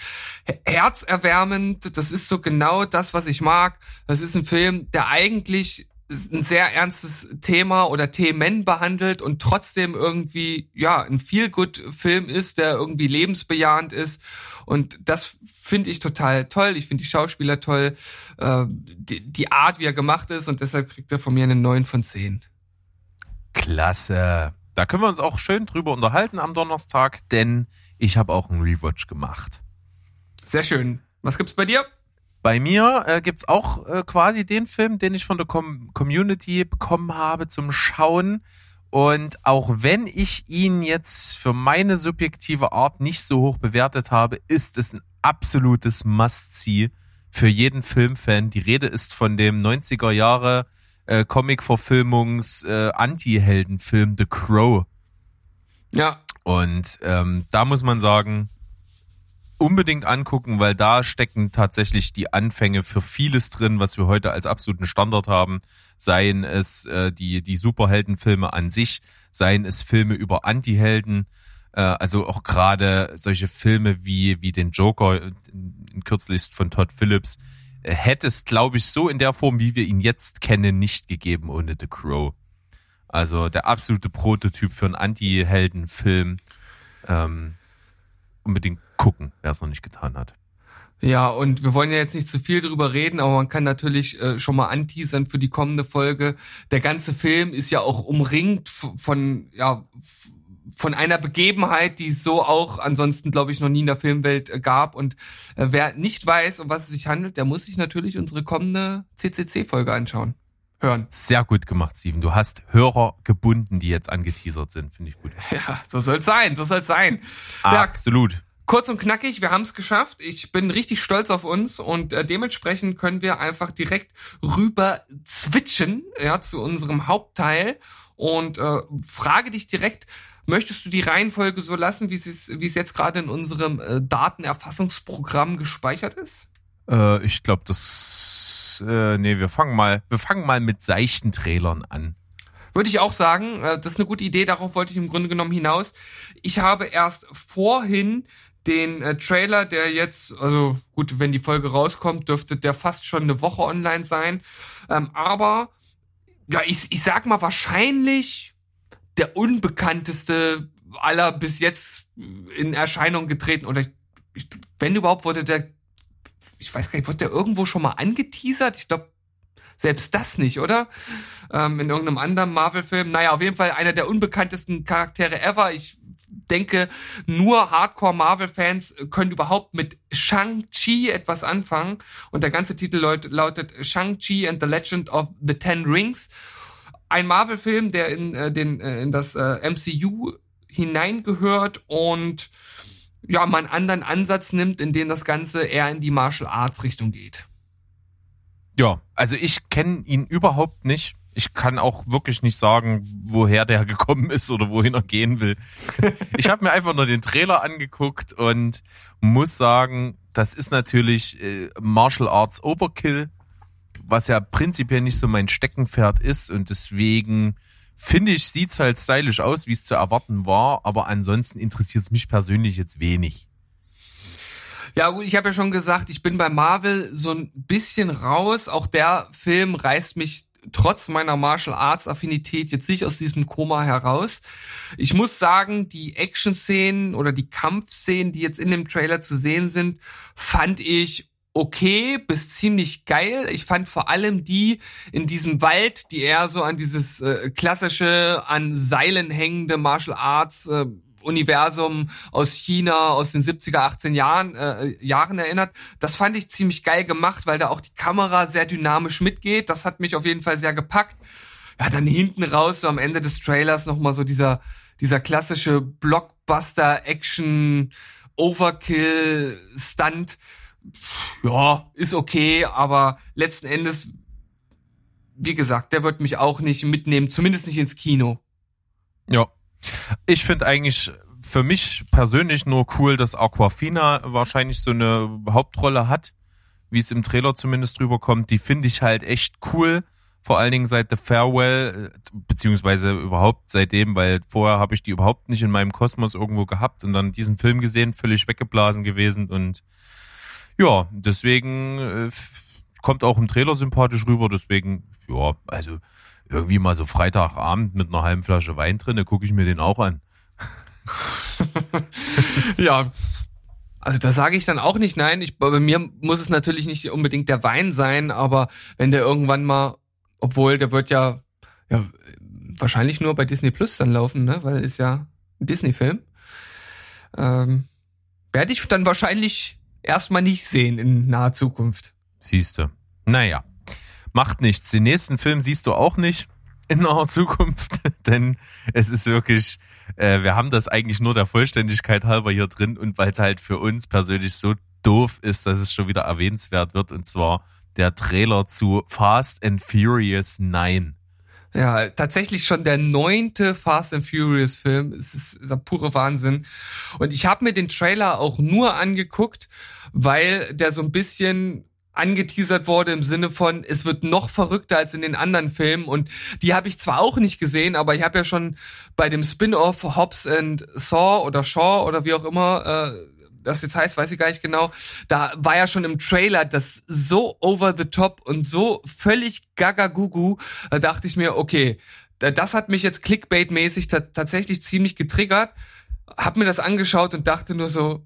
herzerwärmend. Das ist so genau das, was ich mag. Das ist ein Film, der eigentlich ein sehr ernstes Thema oder Themen behandelt und trotzdem irgendwie ja ein feel good Film ist, der irgendwie lebensbejahend ist und das finde ich total toll. Ich finde die Schauspieler toll, äh, die, die Art, wie er gemacht ist und deshalb kriegt er von mir einen 9 von 10. Klasse. da können wir uns auch schön drüber unterhalten am Donnerstag, denn ich habe auch einen Rewatch gemacht. Sehr schön. Was gibt's bei dir? Bei mir äh, gibt's auch äh, quasi den Film, den ich von der Com Community bekommen habe zum Schauen. Und auch wenn ich ihn jetzt für meine subjektive Art nicht so hoch bewertet habe, ist es ein absolutes Must-See für jeden Filmfan. Die Rede ist von dem 90er Jahre äh, Comic-Verfilmungs äh, The Crow. Ja. Und ähm, da muss man sagen, unbedingt angucken, weil da stecken tatsächlich die Anfänge für vieles drin, was wir heute als absoluten Standard haben. Seien es äh, die, die Superheldenfilme an sich, seien es Filme über Anti-Helden, äh, also auch gerade solche Filme wie, wie den Joker, äh, kürzlichst von Todd Phillips, äh, hätte es, glaube ich, so in der Form, wie wir ihn jetzt kennen, nicht gegeben ohne The Crow. Also der absolute Prototyp für einen Anti-Helden-Film. Ähm, unbedingt gucken, wer es noch nicht getan hat. Ja, und wir wollen ja jetzt nicht zu viel drüber reden, aber man kann natürlich äh, schon mal anteasern für die kommende Folge. Der ganze Film ist ja auch umringt von, ja, von einer Begebenheit, die es so auch ansonsten, glaube ich, noch nie in der Filmwelt äh, gab. Und äh, wer nicht weiß, um was es sich handelt, der muss sich natürlich unsere kommende CCC-Folge anschauen. Hören. Sehr gut gemacht, Steven. Du hast Hörer gebunden, die jetzt angeteasert sind. Finde ich gut. Ja, so soll's sein, so soll's sein. Absolut. Kurz und knackig, wir haben es geschafft. Ich bin richtig stolz auf uns und äh, dementsprechend können wir einfach direkt rüber switchen ja, zu unserem Hauptteil und äh, frage dich direkt, möchtest du die Reihenfolge so lassen, wie es, wie es jetzt gerade in unserem äh, Datenerfassungsprogramm gespeichert ist? Äh, ich glaube, das äh, nee, wir fangen mal, wir fangen mal mit seichten Trailern an. Würde ich auch sagen, äh, das ist eine gute Idee, darauf wollte ich im Grunde genommen hinaus. Ich habe erst vorhin den äh, Trailer, der jetzt, also gut, wenn die Folge rauskommt, dürfte der fast schon eine Woche online sein. Ähm, aber ja, ich, ich sag mal wahrscheinlich der unbekannteste aller bis jetzt in Erscheinung getreten oder ich, wenn überhaupt wurde der ich weiß gar nicht, wurde der irgendwo schon mal angeteasert? Ich glaube, selbst das nicht, oder? Ähm, in irgendeinem anderen Marvel-Film. Naja, auf jeden Fall einer der unbekanntesten Charaktere ever. Ich denke, nur Hardcore-Marvel-Fans können überhaupt mit Shang-Chi etwas anfangen. Und der ganze Titel lautet Shang-Chi and the Legend of the Ten Rings. Ein Marvel-Film, der in, äh, den, äh, in das äh, MCU hineingehört und ja, mal einen anderen Ansatz nimmt, in dem das Ganze eher in die Martial Arts Richtung geht. Ja, also ich kenne ihn überhaupt nicht. Ich kann auch wirklich nicht sagen, woher der gekommen ist oder wohin er gehen will. ich habe mir einfach nur den Trailer angeguckt und muss sagen, das ist natürlich äh, Martial Arts Overkill, was ja prinzipiell nicht so mein Steckenpferd ist und deswegen Finde ich, sieht's halt stylisch aus, wie es zu erwarten war, aber ansonsten interessiert es mich persönlich jetzt wenig. Ja, gut, ich habe ja schon gesagt, ich bin bei Marvel so ein bisschen raus. Auch der Film reißt mich trotz meiner Martial Arts Affinität jetzt nicht aus diesem Koma heraus. Ich muss sagen, die Action-Szenen oder die Kampfszenen, die jetzt in dem Trailer zu sehen sind, fand ich okay bis ziemlich geil. Ich fand vor allem die in diesem Wald, die eher so an dieses äh, klassische, an Seilen hängende Martial Arts äh, Universum aus China aus den 70er, 18 Jahren, äh, Jahren erinnert. Das fand ich ziemlich geil gemacht, weil da auch die Kamera sehr dynamisch mitgeht. Das hat mich auf jeden Fall sehr gepackt. Ja, dann hinten raus, so am Ende des Trailers nochmal so dieser, dieser klassische Blockbuster-Action Overkill-Stunt ja, ist okay, aber letzten Endes, wie gesagt, der wird mich auch nicht mitnehmen, zumindest nicht ins Kino. Ja. Ich finde eigentlich für mich persönlich nur cool, dass Aquafina wahrscheinlich so eine Hauptrolle hat, wie es im Trailer zumindest drüber kommt. Die finde ich halt echt cool. Vor allen Dingen seit The Farewell, beziehungsweise überhaupt seitdem, weil vorher habe ich die überhaupt nicht in meinem Kosmos irgendwo gehabt und dann diesen Film gesehen, völlig weggeblasen gewesen und ja, deswegen äh, kommt auch im Trailer sympathisch rüber. Deswegen, ja, also irgendwie mal so Freitagabend mit einer halben Flasche Wein drin, gucke ich mir den auch an. ja, also da sage ich dann auch nicht nein. Ich, bei mir muss es natürlich nicht unbedingt der Wein sein, aber wenn der irgendwann mal, obwohl der wird ja, ja wahrscheinlich nur bei Disney Plus dann laufen, ne? Weil ist ja ein Disney-Film. Ähm, werde ich dann wahrscheinlich erstmal nicht sehen in naher Zukunft. Siehst du. Naja, macht nichts. Den nächsten Film siehst du auch nicht in naher Zukunft, denn es ist wirklich, äh, wir haben das eigentlich nur der Vollständigkeit halber hier drin und weil es halt für uns persönlich so doof ist, dass es schon wieder erwähnenswert wird und zwar der Trailer zu Fast and Furious 9. Ja, tatsächlich schon der neunte Fast and Furious Film. Es ist der pure Wahnsinn. Und ich habe mir den Trailer auch nur angeguckt, weil der so ein bisschen angeteasert wurde im Sinne von, es wird noch verrückter als in den anderen Filmen und die habe ich zwar auch nicht gesehen, aber ich habe ja schon bei dem Spin-off Hobbs and Saw oder Shaw oder wie auch immer äh, das jetzt heißt, weiß ich gar nicht genau. Da war ja schon im Trailer das so over the top und so völlig gaga gugu. Da dachte ich mir, okay, das hat mich jetzt Clickbait-mäßig tatsächlich ziemlich getriggert. Hab mir das angeschaut und dachte nur so,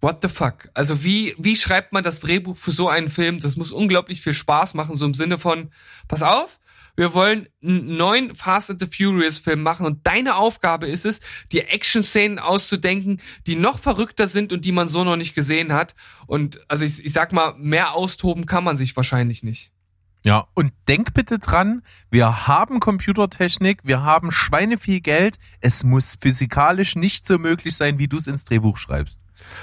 what the fuck? Also wie, wie schreibt man das Drehbuch für so einen Film? Das muss unglaublich viel Spaß machen, so im Sinne von, pass auf, wir wollen einen neuen Fast and the Furious Film machen und deine Aufgabe ist es, dir Action-Szenen auszudenken, die noch verrückter sind und die man so noch nicht gesehen hat. Und also ich, ich sag mal, mehr austoben kann man sich wahrscheinlich nicht. Ja, und denk bitte dran, wir haben Computertechnik, wir haben Schweine viel Geld, es muss physikalisch nicht so möglich sein, wie du es ins Drehbuch schreibst.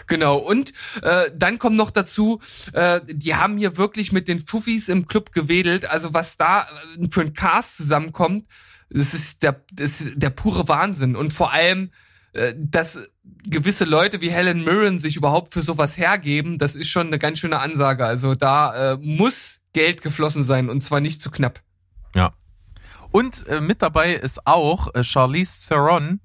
Genau, und äh, dann kommt noch dazu, äh, die haben hier wirklich mit den Fuffis im Club gewedelt. Also was da äh, für ein Cast zusammenkommt, das ist der, das ist der pure Wahnsinn. Und vor allem, äh, dass gewisse Leute wie Helen Mirren sich überhaupt für sowas hergeben, das ist schon eine ganz schöne Ansage. Also da äh, muss Geld geflossen sein und zwar nicht zu knapp. Ja. Und äh, mit dabei ist auch äh, Charlize Theron,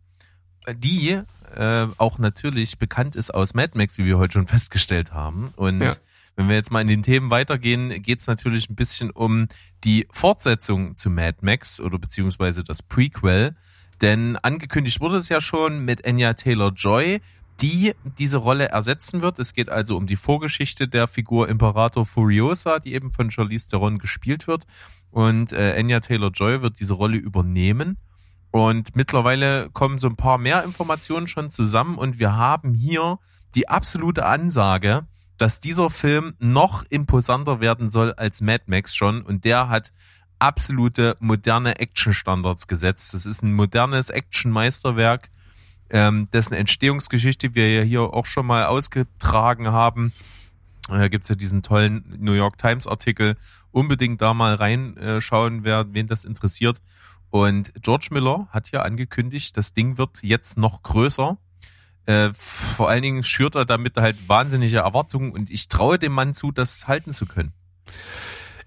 die äh, auch natürlich bekannt ist aus Mad Max, wie wir heute schon festgestellt haben. Und ja. wenn wir jetzt mal in den Themen weitergehen, geht es natürlich ein bisschen um die Fortsetzung zu Mad Max oder beziehungsweise das Prequel. Denn angekündigt wurde es ja schon mit Anya Taylor Joy, die diese Rolle ersetzen wird. Es geht also um die Vorgeschichte der Figur Imperator Furiosa, die eben von Charlize Theron gespielt wird. Und äh, Anya Taylor Joy wird diese Rolle übernehmen. Und mittlerweile kommen so ein paar mehr Informationen schon zusammen und wir haben hier die absolute Ansage, dass dieser Film noch imposanter werden soll als Mad Max schon und der hat absolute moderne Action-Standards gesetzt. Das ist ein modernes Action-Meisterwerk, ähm, dessen Entstehungsgeschichte wir ja hier auch schon mal ausgetragen haben. Da gibt's ja diesen tollen New York Times Artikel. Unbedingt da mal reinschauen, wer, wen das interessiert. Und George Miller hat ja angekündigt, das Ding wird jetzt noch größer. Äh, vor allen Dingen schürt er damit halt wahnsinnige Erwartungen und ich traue dem Mann zu, das halten zu können.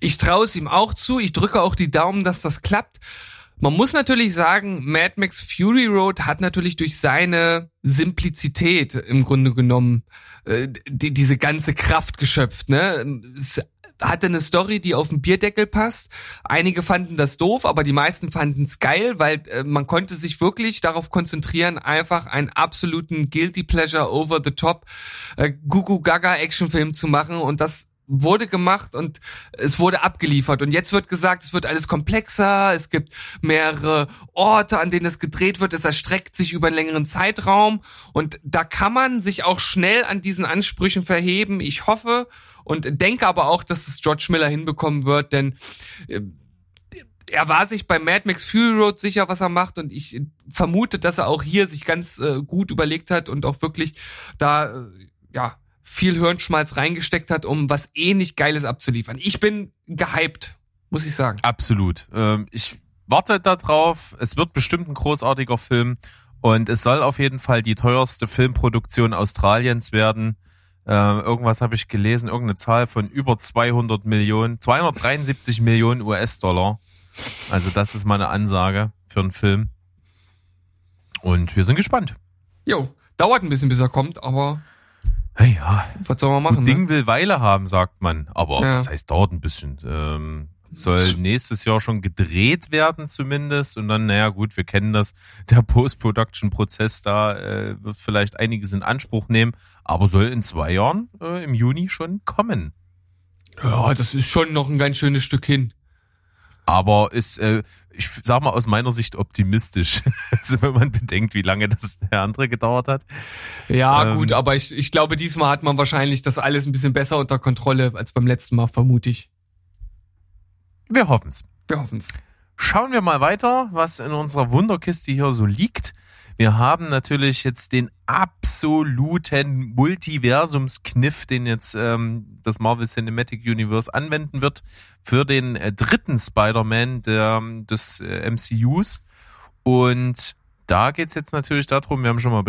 Ich traue es ihm auch zu. Ich drücke auch die Daumen, dass das klappt. Man muss natürlich sagen, Mad Max Fury Road hat natürlich durch seine Simplizität im Grunde genommen äh, die, diese ganze Kraft geschöpft. Ne? Hatte eine Story, die auf den Bierdeckel passt. Einige fanden das doof, aber die meisten fanden es geil, weil äh, man konnte sich wirklich darauf konzentrieren, einfach einen absoluten Guilty Pleasure over the top äh, Gugu Gaga Actionfilm zu machen und das wurde gemacht und es wurde abgeliefert. Und jetzt wird gesagt, es wird alles komplexer, es gibt mehrere Orte, an denen es gedreht wird, es erstreckt sich über einen längeren Zeitraum und da kann man sich auch schnell an diesen Ansprüchen verheben. Ich hoffe und denke aber auch, dass es George Miller hinbekommen wird, denn äh, er war sich bei Mad Max Fury Road sicher, was er macht und ich vermute, dass er auch hier sich ganz äh, gut überlegt hat und auch wirklich da, äh, ja, viel Hirnschmalz reingesteckt hat, um was ähnlich Geiles abzuliefern. Ich bin gehypt, muss ich sagen. Absolut. Ähm, ich warte da drauf. Es wird bestimmt ein großartiger Film und es soll auf jeden Fall die teuerste Filmproduktion Australiens werden. Äh, irgendwas habe ich gelesen, irgendeine Zahl von über 200 Millionen, 273 Millionen US-Dollar. Also das ist meine Ansage für einen Film. Und wir sind gespannt. Jo, dauert ein bisschen, bis er kommt, aber Hey, ja. Was soll man machen? Gut Ding ne? will Weile haben, sagt man. Aber ja. das heißt, dauert ein bisschen. Ähm, soll nächstes Jahr schon gedreht werden zumindest. Und dann, naja gut, wir kennen das. Der Post-Production-Prozess da äh, wird vielleicht einiges in Anspruch nehmen. Aber soll in zwei Jahren äh, im Juni schon kommen. Ja, das ist schon noch ein ganz schönes Stück hin. Aber ist, äh, ich sag mal aus meiner Sicht optimistisch. also wenn man bedenkt, wie lange das der andere gedauert hat. Ja, ähm, gut, aber ich, ich glaube, diesmal hat man wahrscheinlich das alles ein bisschen besser unter Kontrolle als beim letzten Mal, vermute ich. Wir hoffen's. Wir hoffen's. Schauen wir mal weiter, was in unserer Wunderkiste hier so liegt. Wir haben natürlich jetzt den absoluten Multiversumskniff, den jetzt ähm, das Marvel Cinematic Universe anwenden wird für den äh, dritten Spider-Man des äh, MCUs. Und da geht's jetzt natürlich darum, wir haben schon mal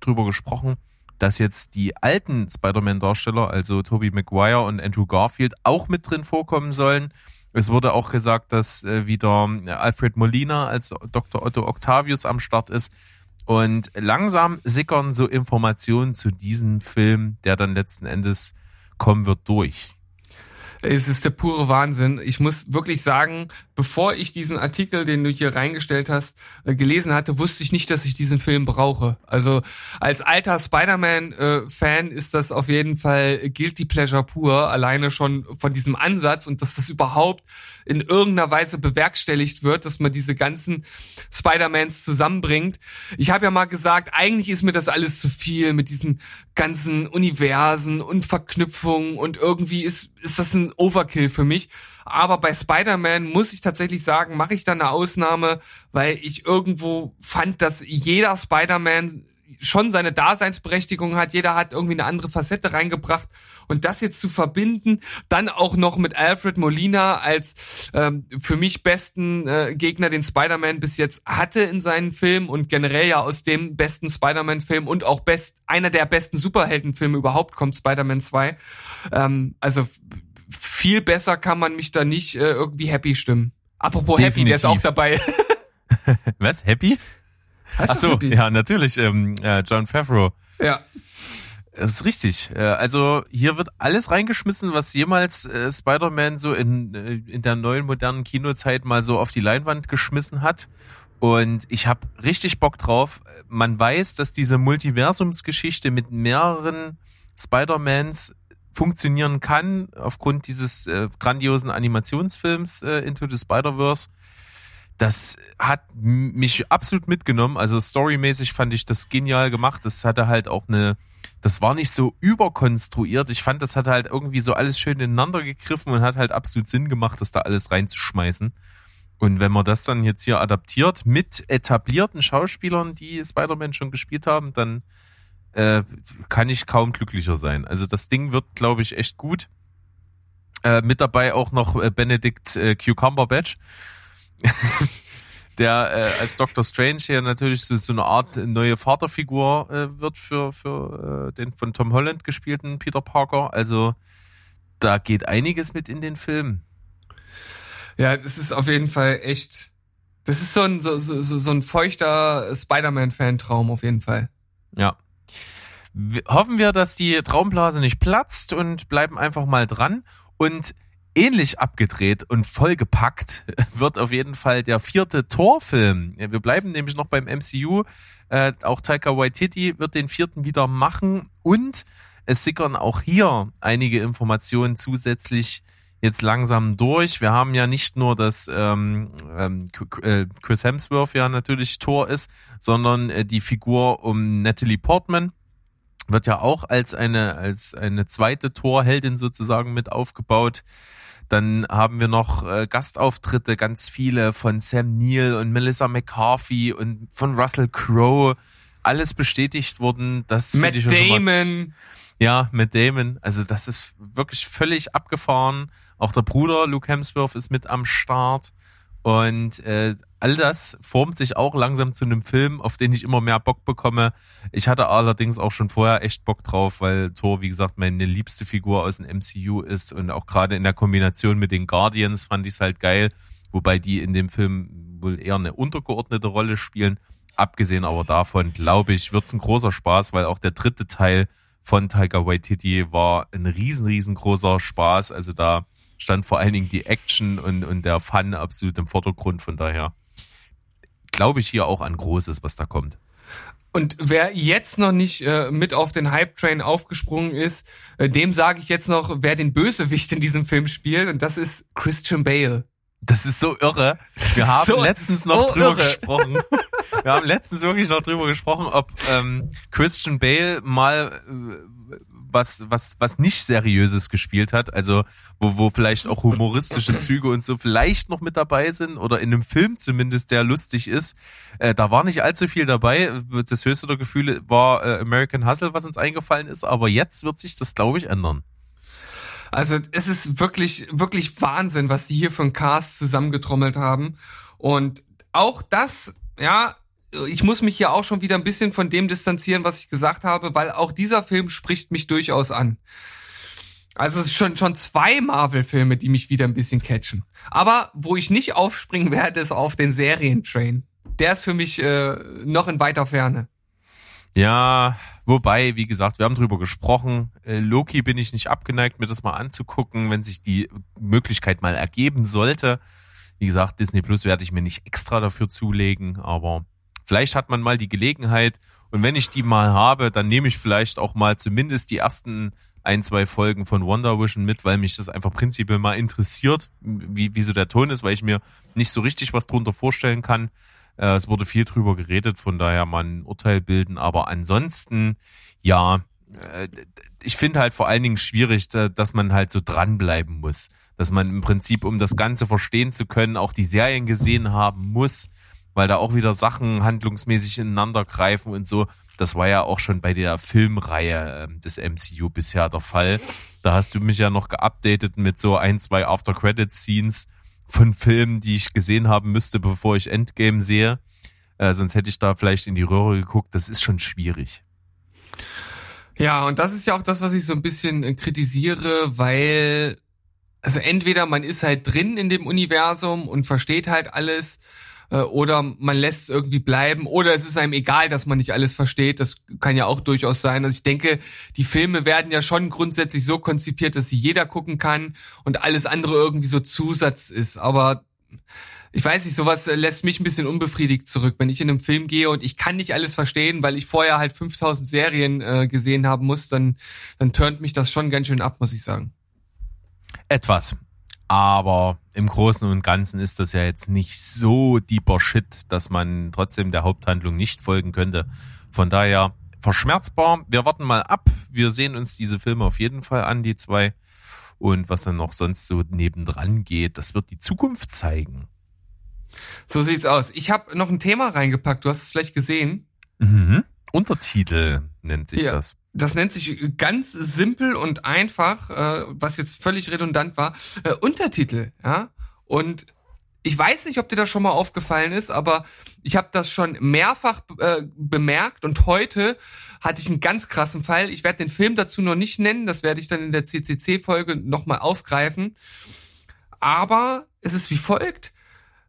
drüber gesprochen, dass jetzt die alten Spider-Man-Darsteller, also Tobey Maguire und Andrew Garfield, auch mit drin vorkommen sollen. Es wurde auch gesagt, dass äh, wieder äh, Alfred Molina als Dr. Otto Octavius am Start ist. Und langsam sickern so Informationen zu diesem Film, der dann letzten Endes kommen wird, durch. Es ist der pure Wahnsinn. Ich muss wirklich sagen, bevor ich diesen Artikel, den du hier reingestellt hast, äh, gelesen hatte, wusste ich nicht, dass ich diesen Film brauche. Also als alter Spider-Man-Fan äh, ist das auf jeden Fall guilty pleasure pur, alleine schon von diesem Ansatz und dass das überhaupt in irgendeiner Weise bewerkstelligt wird, dass man diese ganzen Spider-Mans zusammenbringt. Ich habe ja mal gesagt, eigentlich ist mir das alles zu viel mit diesen ganzen Universen und Verknüpfungen und irgendwie ist, ist das ein Overkill für mich. Aber bei Spider-Man muss ich tatsächlich sagen, mache ich da eine Ausnahme, weil ich irgendwo fand, dass jeder Spider-Man schon seine Daseinsberechtigung hat. Jeder hat irgendwie eine andere Facette reingebracht. Und das jetzt zu verbinden, dann auch noch mit Alfred Molina als ähm, für mich besten äh, Gegner, den Spider-Man bis jetzt hatte in seinen Filmen und generell ja aus dem besten Spider-Man-Film und auch best einer der besten Superheldenfilme überhaupt kommt, Spider-Man 2. Ähm, also viel besser kann man mich da nicht äh, irgendwie happy stimmen. Apropos Definitiv. Happy, der ist auch dabei. Was? Happy? Ach so, ja, natürlich. Ähm, äh, John Favreau. Ja. Das ist richtig. Äh, also hier wird alles reingeschmissen, was jemals äh, Spider-Man so in, äh, in der neuen modernen Kinozeit mal so auf die Leinwand geschmissen hat. Und ich habe richtig Bock drauf. Man weiß, dass diese Multiversumsgeschichte mit mehreren Spider-Mans funktionieren kann, aufgrund dieses äh, grandiosen Animationsfilms äh, Into the Spider-Verse das hat mich absolut mitgenommen. Also storymäßig fand ich das genial gemacht. Das hatte halt auch eine, das war nicht so überkonstruiert. Ich fand, das hat halt irgendwie so alles schön ineinander gegriffen und hat halt absolut Sinn gemacht, das da alles reinzuschmeißen. Und wenn man das dann jetzt hier adaptiert mit etablierten Schauspielern, die Spider-Man schon gespielt haben, dann äh, kann ich kaum glücklicher sein. Also das Ding wird, glaube ich, echt gut. Äh, mit dabei auch noch äh, Benedict äh, Cucumber Badge der äh, als Doctor Strange hier natürlich so, so eine Art neue Vaterfigur äh, wird für, für äh, den von Tom Holland gespielten Peter Parker. Also da geht einiges mit in den Film. Ja, das ist auf jeden Fall echt. Das ist so ein, so, so, so ein feuchter Spider-Man-Fan-Traum auf jeden Fall. Ja. Hoffen wir, dass die Traumblase nicht platzt und bleiben einfach mal dran. Und ähnlich abgedreht und vollgepackt wird auf jeden Fall der vierte Torfilm. Wir bleiben nämlich noch beim MCU. Äh, auch Taika Waititi wird den vierten wieder machen und es sickern auch hier einige Informationen zusätzlich jetzt langsam durch. Wir haben ja nicht nur, dass ähm, ähm, äh, Chris Hemsworth ja natürlich Tor ist, sondern äh, die Figur um Natalie Portman wird ja auch als eine als eine zweite Torheldin sozusagen mit aufgebaut. Dann haben wir noch äh, Gastauftritte, ganz viele von Sam Neill und Melissa McCarthy und von Russell Crowe. Alles bestätigt worden. Das Matt Damon. ja, Matt Damon. Also das ist wirklich völlig abgefahren. Auch der Bruder Luke Hemsworth ist mit am Start. Und äh, all das formt sich auch langsam zu einem Film, auf den ich immer mehr Bock bekomme. Ich hatte allerdings auch schon vorher echt Bock drauf, weil Thor, wie gesagt, meine liebste Figur aus dem MCU ist und auch gerade in der Kombination mit den Guardians fand ich es halt geil, wobei die in dem Film wohl eher eine untergeordnete Rolle spielen. Abgesehen aber davon, glaube ich, wird's ein großer Spaß, weil auch der dritte Teil von Tiger Waititi war ein riesen, riesengroßer Spaß. Also da stand vor allen Dingen die Action und, und der Fun absolut im Vordergrund. Von daher glaube ich hier auch an Großes, was da kommt. Und wer jetzt noch nicht äh, mit auf den Hype-Train aufgesprungen ist, äh, dem sage ich jetzt noch, wer den Bösewicht in diesem Film spielt. Und das ist Christian Bale. Das ist so irre. Wir haben So- letztens noch so drüber irre. gesprochen. Wir haben letztens wirklich noch drüber gesprochen, ob ähm, Christian Bale mal äh, was was was nicht seriöses gespielt hat, also wo wo vielleicht auch humoristische Züge und so vielleicht noch mit dabei sind oder in einem Film zumindest der lustig ist. Äh, da war nicht allzu viel dabei. Das höchste der Gefühle war äh, American Hustle, was uns eingefallen ist, aber jetzt wird sich das glaube ich ändern. Also es ist wirklich, wirklich Wahnsinn, was die hier für einen Cast zusammengetrommelt haben. Und auch das, ja, ich muss mich hier auch schon wieder ein bisschen von dem distanzieren, was ich gesagt habe, weil auch dieser Film spricht mich durchaus an. Also es ist schon, schon zwei Marvel-Filme, die mich wieder ein bisschen catchen. Aber wo ich nicht aufspringen werde, ist auf den Serientrain. Der ist für mich äh, noch in weiter Ferne. Ja, wobei, wie gesagt, wir haben drüber gesprochen. Äh, Loki bin ich nicht abgeneigt, mir das mal anzugucken, wenn sich die Möglichkeit mal ergeben sollte. Wie gesagt, Disney Plus werde ich mir nicht extra dafür zulegen, aber vielleicht hat man mal die Gelegenheit und wenn ich die mal habe, dann nehme ich vielleicht auch mal zumindest die ersten ein, zwei Folgen von Wonder Vision mit, weil mich das einfach prinzipiell mal interessiert, wie, wie so der Ton ist, weil ich mir nicht so richtig was drunter vorstellen kann. Äh, es wurde viel drüber geredet, von daher mal ein Urteil bilden. Aber ansonsten, ja, äh, ich finde halt vor allen Dingen schwierig, da- dass man halt so dranbleiben muss. Dass man im Prinzip, um das Ganze verstehen zu können, auch die Serien gesehen haben muss, weil da auch wieder Sachen handlungsmäßig ineinander greifen und so. Das war ja auch schon bei der Filmreihe ähm, des MCU bisher der Fall. Da hast du mich ja noch geupdatet mit so ein, zwei After-Credit-Scenes von Filmen, die ich gesehen haben müsste, bevor ich Endgame sehe. Äh, sonst hätte ich da vielleicht in die Röhre geguckt. Das ist schon schwierig. Ja, und das ist ja auch das, was ich so ein bisschen äh, kritisiere, weil, also entweder man ist halt drin in dem Universum und versteht halt alles, äh, oder man lässt es irgendwie bleiben, oder es ist einem egal, dass man nicht alles versteht. Das kann ja auch durchaus sein. Also ich denke, die Filme werden ja schon grundsätzlich so konzipiert, dass sie jeder gucken kann und alles andere irgendwie so Zusatz ist. Aber ich weiß nicht, sowas lässt mich ein bisschen unbefriedigt zurück, wenn ich in einem Film gehe und ich kann nicht alles verstehen, weil ich vorher halt 5000 Serien äh, gesehen haben muss, dann, dann turnt mich das schon ganz schön ab, muss ich sagen. Etwas. Aber im Großen und Ganzen ist das ja jetzt nicht so deeper Shit, dass man trotzdem der Haupthandlung nicht folgen könnte. Von daher verschmerzbar. Wir warten mal ab. Wir sehen uns diese Filme auf jeden Fall an, die zwei. Und was dann noch sonst so nebendran geht, das wird die Zukunft zeigen. So sieht's aus. Ich habe noch ein Thema reingepackt, du hast es vielleicht gesehen. Mhm. Untertitel nennt sich Ja. das. Das nennt sich ganz simpel und einfach, äh, was jetzt völlig redundant war, äh, Untertitel, ja. Und ich weiß nicht, ob dir das schon mal aufgefallen ist, aber ich habe das schon mehrfach äh, bemerkt und heute hatte ich einen ganz krassen Fall. Ich werde den Film dazu noch nicht nennen, das werde ich dann in der CCC-Folge nochmal aufgreifen. Aber es ist wie folgt.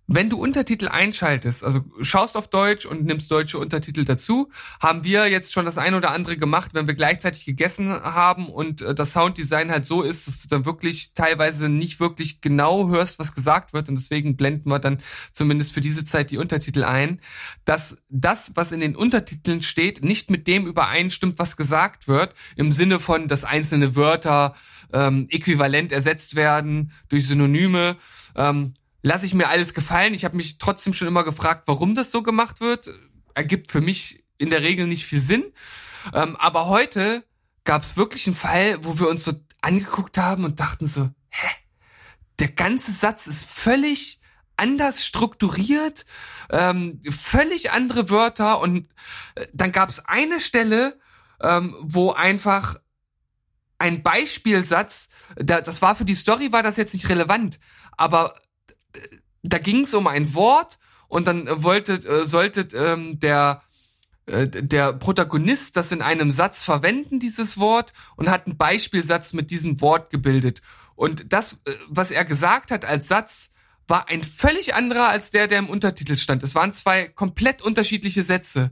Wenn du Untertitel einschaltest, also schaust auf Deutsch und nimmst deutsche Untertitel dazu, haben wir jetzt schon das ein oder andere gemacht, wenn wir gleichzeitig gegessen haben und äh, das Sounddesign halt so ist, dass du dann wirklich teilweise nicht wirklich genau hörst, was gesagt wird und deswegen blenden wir dann zumindest für diese Zeit die Untertitel ein, dass das, was in den Untertiteln steht, nicht mit dem übereinstimmt, was gesagt wird, im Sinne von, dass einzelne Wörter ähm, äquivalent ersetzt werden durch Synonyme. Ähm, lasse ich mir alles gefallen. Ich habe mich trotzdem schon immer gefragt, warum das so gemacht wird. Ergibt für mich in der Regel nicht viel Sinn. Ähm, aber heute gab es wirklich einen Fall, wo wir uns so angeguckt haben und dachten so, hä? Der ganze Satz ist völlig anders strukturiert, ähm, völlig andere Wörter und äh, dann gab es eine Stelle, ähm, wo einfach ein Beispielsatz, da, das war für die Story war das jetzt nicht relevant, aber da ging es um ein Wort und dann äh, wollte, äh, sollte ähm, der äh, der Protagonist das in einem Satz verwenden, dieses Wort, und hat einen Beispielsatz mit diesem Wort gebildet. Und das, was er gesagt hat als Satz, war ein völlig anderer als der, der im Untertitel stand. Es waren zwei komplett unterschiedliche Sätze.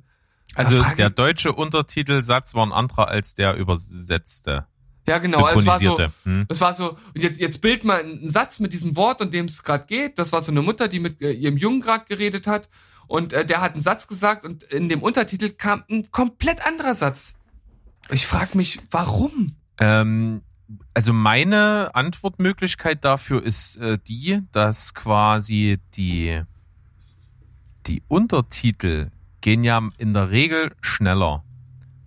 Also der deutsche Untertitelsatz war ein anderer als der übersetzte. Ja, genau. Also es war so. Hm. Es war so, und jetzt, jetzt bild mal einen Satz mit diesem Wort, um dem es gerade geht. Das war so eine Mutter, die mit äh, ihrem Jungen gerade geredet hat. Und äh, der hat einen Satz gesagt und in dem Untertitel kam ein komplett anderer Satz. Ich frage mich, warum? Ähm, Also meine Antwortmöglichkeit dafür ist äh, die, dass quasi die, die Untertitel gehen ja in der Regel schneller.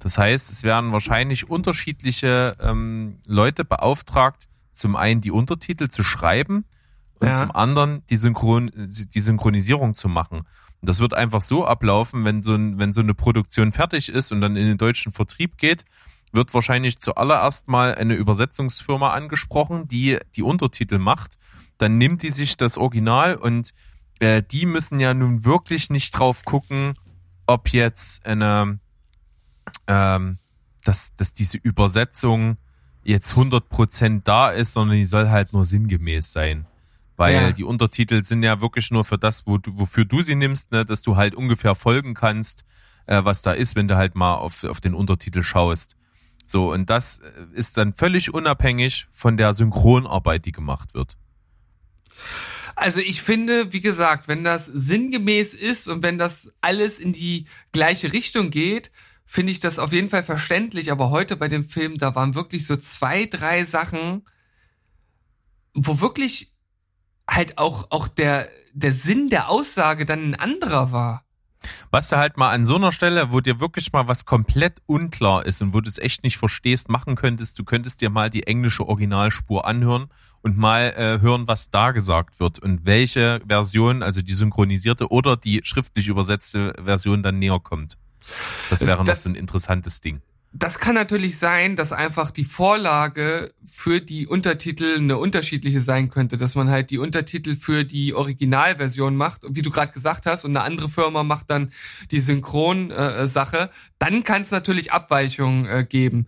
Das heißt, es werden wahrscheinlich unterschiedliche ähm, Leute beauftragt, zum einen die Untertitel zu schreiben und Ja. zum anderen die, Synchron die Synchronisierung zu machen. Und das wird einfach so ablaufen, wenn so, ein, wenn so eine Produktion fertig ist und dann in den deutschen Vertrieb geht, wird wahrscheinlich zuallererst mal eine Übersetzungsfirma angesprochen, die die Untertitel macht. Dann nimmt die sich das Original und äh, die müssen ja nun wirklich nicht drauf gucken, ob jetzt eine, ähm, dass, dass diese Übersetzung jetzt 100% da ist, sondern die soll halt nur sinngemäß sein. Weil Ja. die Untertitel sind ja wirklich nur für das, wo du, wofür du sie nimmst, ne, dass du halt ungefähr folgen kannst, äh, was da ist, wenn du halt mal auf, auf den Untertitel schaust. So, und das äh, ist dann völlig unabhängig von der Synchronarbeit, die gemacht wird. Also ich finde, wie gesagt, wenn das sinngemäß ist und wenn das alles in die gleiche Richtung geht, finde ich das auf jeden Fall verständlich. Aber heute bei dem Film, da waren wirklich so zwei, drei Sachen, wo wirklich halt auch, auch der, der Sinn der Aussage dann ein anderer war. Was du halt mal an so einer Stelle, wo dir wirklich mal was komplett unklar ist und wo du es echt nicht verstehst, machen könntest, du könntest dir mal die englische Originalspur anhören und mal äh, hören, was da gesagt wird und welche Version, also die synchronisierte oder die schriftlich übersetzte Version dann näher kommt. Das Das- wäre noch das- so ein interessantes Ding. Das kann natürlich sein, dass einfach die Vorlage für die Untertitel eine unterschiedliche sein könnte, dass man halt die Untertitel für die Originalversion macht, wie du gerade gesagt hast, und eine andere Firma macht dann die Synchron-Sache. Dann kann es natürlich Abweichungen äh, geben.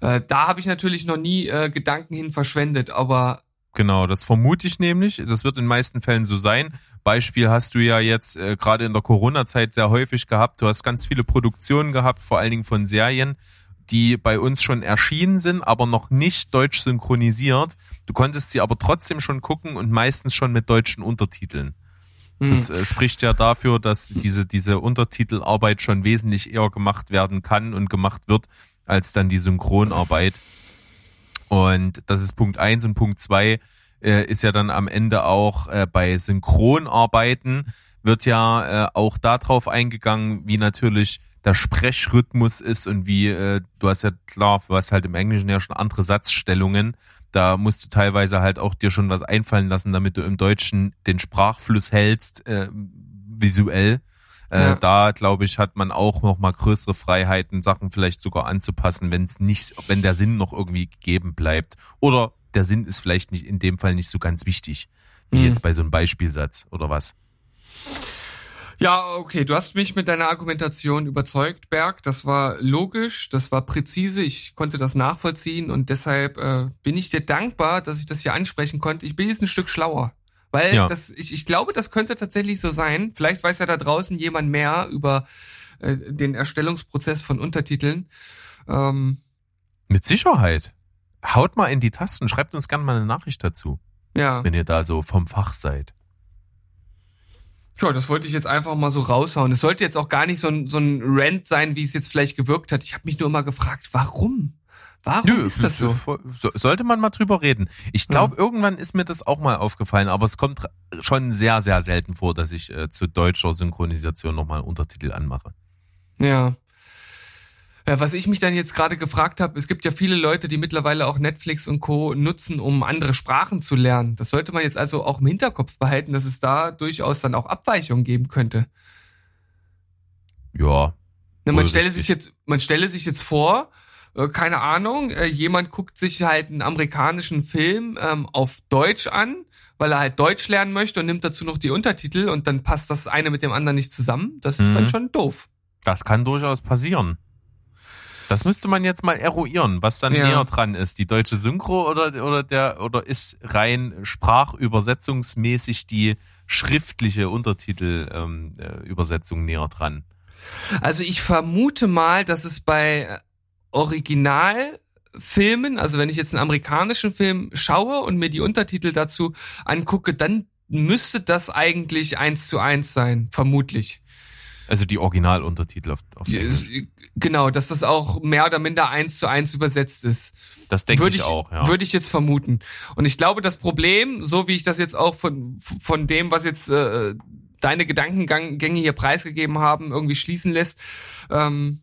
Äh, da habe ich natürlich noch nie äh, Gedanken hin verschwendet, aber Genau, das vermute ich nämlich. Das wird in den meisten Fällen so sein. Beispiel hast du ja jetzt äh, gerade in der Corona-Zeit sehr häufig gehabt. Du hast ganz viele Produktionen gehabt, vor allen Dingen von Serien, die bei uns schon erschienen sind, aber noch nicht deutsch synchronisiert. Du konntest sie aber trotzdem schon gucken und meistens schon mit deutschen Untertiteln. hm, Das äh, spricht ja dafür, dass diese, diese Untertitelarbeit schon wesentlich eher gemacht werden kann und gemacht wird, als dann die Synchronarbeit. Und das ist Punkt eins und Punkt zwei äh, ist ja dann am Ende auch äh, bei Synchronarbeiten wird ja äh, auch darauf eingegangen, wie natürlich der Sprechrhythmus ist und wie, äh, du hast ja klar, du hast halt im Englischen ja schon andere Satzstellungen. Da musst du teilweise halt auch dir schon was einfallen lassen, damit du im Deutschen den Sprachfluss hältst, äh, visuell. Äh, Ja. Da, glaube ich, hat man auch noch mal größere Freiheiten, Sachen vielleicht sogar anzupassen, wenn es nicht, wenn der Sinn noch irgendwie gegeben bleibt. Oder der Sinn ist vielleicht nicht in dem Fall nicht so ganz wichtig, wie Mhm. jetzt bei so einem Beispielsatz oder was. Ja, okay, du hast mich mit deiner Argumentation überzeugt, Berg. Das war logisch, das war präzise, ich konnte das nachvollziehen und deshalb äh, bin ich dir dankbar, dass ich das hier ansprechen konnte. Ich bin jetzt ein Stück schlauer. Weil Ja. das, ich, ich glaube, das könnte tatsächlich so sein. Vielleicht weiß ja da draußen jemand mehr über äh, den Erstellungsprozess von Untertiteln. Ähm, Mit Sicherheit. Haut mal in die Tasten, schreibt uns gerne mal eine Nachricht dazu, ja. wenn ihr da so vom Fach seid. Tja, das wollte ich jetzt einfach mal so raushauen. Es sollte jetzt auch gar nicht so ein, so ein Rant sein, wie es jetzt vielleicht gewirkt hat. Ich habe mich nur immer gefragt, warum? Warum ist das so? so- Sollte man mal drüber reden. Ich glaube, irgendwann ist mir das auch mal aufgefallen, aber es kommt schon sehr, sehr selten vor, dass ich äh, zu deutscher Synchronisation nochmal Untertitel anmache. Ja. Ja, was ich mich dann jetzt gerade gefragt habe, es gibt ja viele Leute, die mittlerweile auch Netflix und Co. nutzen, um andere Sprachen zu lernen. Das sollte man jetzt also auch im Hinterkopf behalten, dass es da durchaus dann auch Abweichungen geben könnte. Ja. Ne, man stelle sich jetzt, man stelle sich jetzt vor, keine Ahnung, äh, jemand guckt sich halt einen amerikanischen Film ähm, auf Deutsch an, weil er halt Deutsch lernen möchte und nimmt dazu noch die Untertitel und dann passt das eine mit dem anderen nicht zusammen. Das ist Mhm. dann schon doof. Das kann durchaus passieren. Das müsste man jetzt mal eruieren, was dann Ja. näher dran ist. Die deutsche Synchro oder, oder der, oder ist rein sprachübersetzungsmäßig die schriftliche Untertitelübersetzung ähm, äh, Übersetzung näher dran. Also ich vermute mal, dass es bei Originalfilmen, also wenn ich jetzt einen amerikanischen Film schaue und mir die Untertitel dazu angucke, dann müsste das eigentlich eins zu eins sein, vermutlich. Also die Originaluntertitel auf, auf Die-. Genau, dass das auch mehr oder minder eins zu eins übersetzt ist. Das denke Würde ich, auch, ja. Würde ich jetzt vermuten. Und ich glaube, das Problem, so wie ich das jetzt auch von, von dem, was jetzt äh, deine Gedankengänge hier preisgegeben haben, irgendwie schließen lässt, ähm,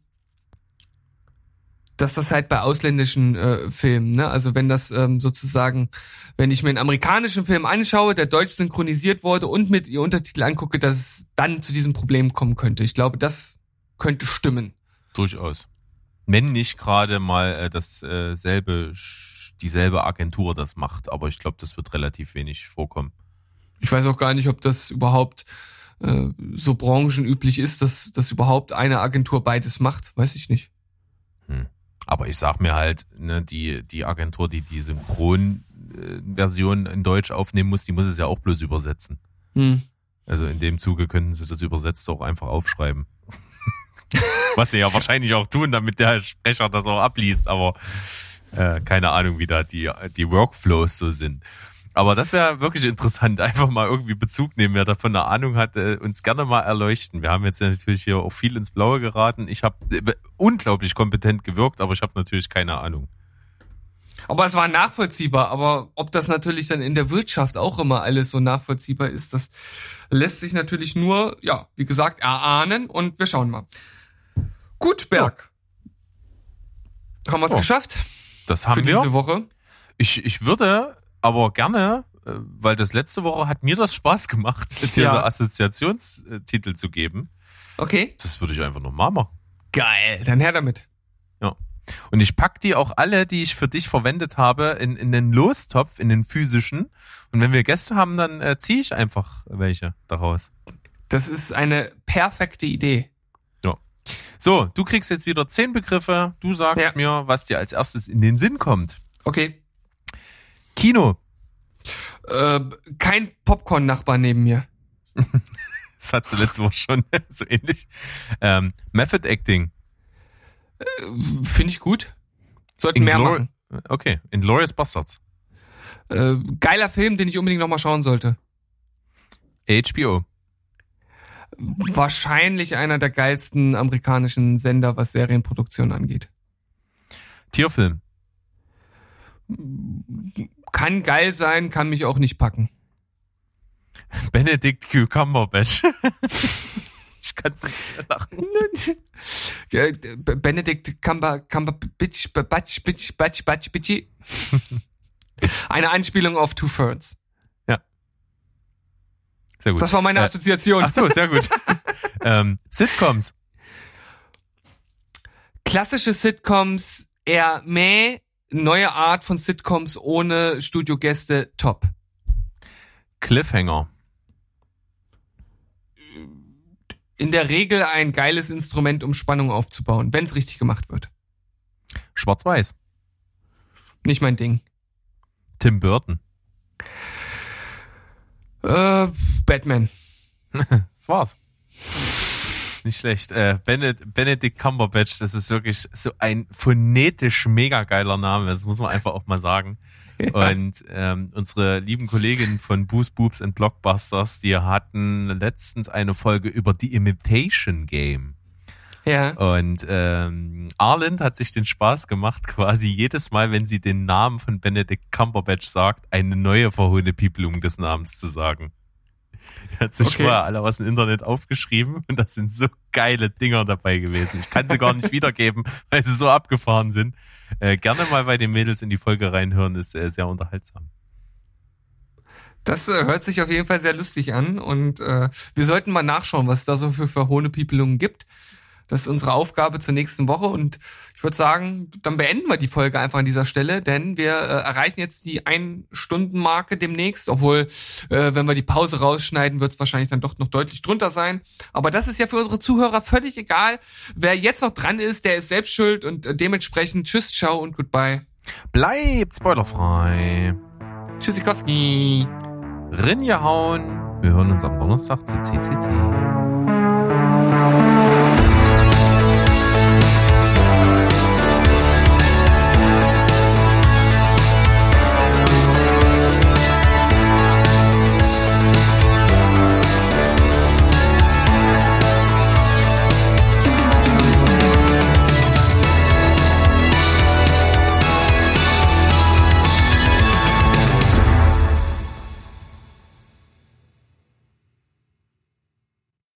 dass das halt bei ausländischen äh, Filmen, ne, also wenn das ähm, sozusagen, wenn ich mir einen amerikanischen Film anschaue, der deutsch synchronisiert wurde und mit ihr Untertitel angucke, dass es dann zu diesem Problem kommen könnte. Ich glaube, das könnte stimmen. Durchaus. Wenn nicht gerade mal äh, dasselbe, selbe, Sch- dieselbe Agentur das macht, aber ich glaube, das wird relativ wenig vorkommen. Ich weiß auch gar nicht, ob das überhaupt äh, so branchenüblich ist, dass, dass überhaupt eine Agentur beides macht. Weiß ich nicht. Aber ich sag mir halt, ne, die, die Agentur, die die Synchronversion in Deutsch aufnehmen muss, die muss es ja auch bloß übersetzen. Hm. Also in dem Zuge könnten sie das übersetzt auch einfach aufschreiben. Was sie ja wahrscheinlich auch tun, damit der Sprecher das auch abliest, aber äh, keine Ahnung, wie da die, die Workflows so sind. Aber das wäre wirklich interessant, einfach mal irgendwie Bezug nehmen, wer davon eine Ahnung hat, äh, uns gerne mal erleuchten. Wir haben jetzt natürlich hier auch viel ins Blaue geraten. Ich habe äh, unglaublich kompetent gewirkt, aber ich habe natürlich keine Ahnung. Aber es war nachvollziehbar. Aber ob das natürlich dann in der Wirtschaft auch immer alles so nachvollziehbar ist, das lässt sich natürlich nur, ja, wie gesagt, erahnen und wir schauen mal. Gut, Berg. Haben wir es Ja. geschafft Das für haben wir. diese Woche? Ich, ich würde aber gerne, äh, weil das letzte Woche hat mir das Spaß gemacht, diese Ja. Assoziationstitel zu geben. Okay. Das würde ich einfach nochmal machen. Geil. Dann her damit. Ja. Und ich pack die auch alle, die ich für dich verwendet habe, in, in den Lostopf, in den physischen. Und wenn wir Gäste haben, dann äh, ziehe ich einfach welche daraus. Das ist eine perfekte Idee. So, du kriegst jetzt wieder zehn Begriffe. Du sagst Ja. mir, was dir als erstes in den Sinn kommt. Okay. Kino. Äh, kein Popcorn-Nachbar neben mir. Das hat sie letzte Woche schon so ähnlich. Ähm, Method Acting. Finde ich gut. Sollten mehr Inglor- machen. Okay, Inglourious Bastards. Äh, geiler Film, den ich unbedingt nochmal schauen sollte. HBO. Wahrscheinlich einer der geilsten amerikanischen Sender, was Serienproduktion angeht. Tierfilm. Kann geil sein, kann mich auch nicht packen. Benedict Cumberbatch. ich kann's nicht mehr lachen. Ja, Benedict Cumber, Cumberbatch, Batch, Bitch, Batch, Batch, Bitchy. Eine Anspielung auf Two Ferns. Sehr gut. Das war meine Äh, Assoziation. Ach so, sehr gut. ähm, Sitcoms. Klassische Sitcoms eher meh, neue Art von Sitcoms ohne Studiogäste top. Cliffhanger. In der Regel ein geiles Instrument, um Spannung aufzubauen, wenn es richtig gemacht wird. Schwarz-Weiß. Nicht mein Ding. Tim Burton. Äh, Batman. Das war's. Nicht schlecht. Äh, Bened Benedict Cumberbatch, das ist wirklich so ein phonetisch mega geiler Name. Das muss man einfach auch mal sagen. Und ähm, unsere lieben Kolleginnen von Boost Boobs and Blockbusters, die hatten letztens eine Folge über The Imitation Game. Ja. Und ähm, Arlind hat sich den Spaß gemacht, quasi jedes Mal, wenn sie den Namen von Benedict Cumberbatch sagt, eine neue Verhohnepiepelung des Namens zu sagen. Er hat sich Okay. vorher alle aus dem Internet aufgeschrieben und das sind so geile Dinger dabei gewesen. Ich kann sie gar nicht wiedergeben, weil sie so abgefahren sind. Äh, gerne mal bei den Mädels in die Folge reinhören, ist äh, sehr unterhaltsam. Das äh, hört sich auf jeden Fall sehr lustig an und äh, wir sollten mal nachschauen, was es da so für Verhohnepiepelungen gibt. Das ist unsere Aufgabe zur nächsten Woche und ich würde sagen, dann beenden wir die Folge einfach an dieser Stelle, denn wir äh, erreichen jetzt die Ein-Stunden-Marke demnächst, obwohl, äh, wenn wir die Pause rausschneiden, wird es wahrscheinlich dann doch noch deutlich drunter sein. Aber das ist ja für unsere Zuhörer völlig egal. Wer jetzt noch dran ist, der ist selbst schuld und äh, dementsprechend tschüss, ciao und goodbye. Bleibt spoilerfrei. Tschüssikowski. Rinjahauen. Wir hören uns am Donnerstag zu CCC.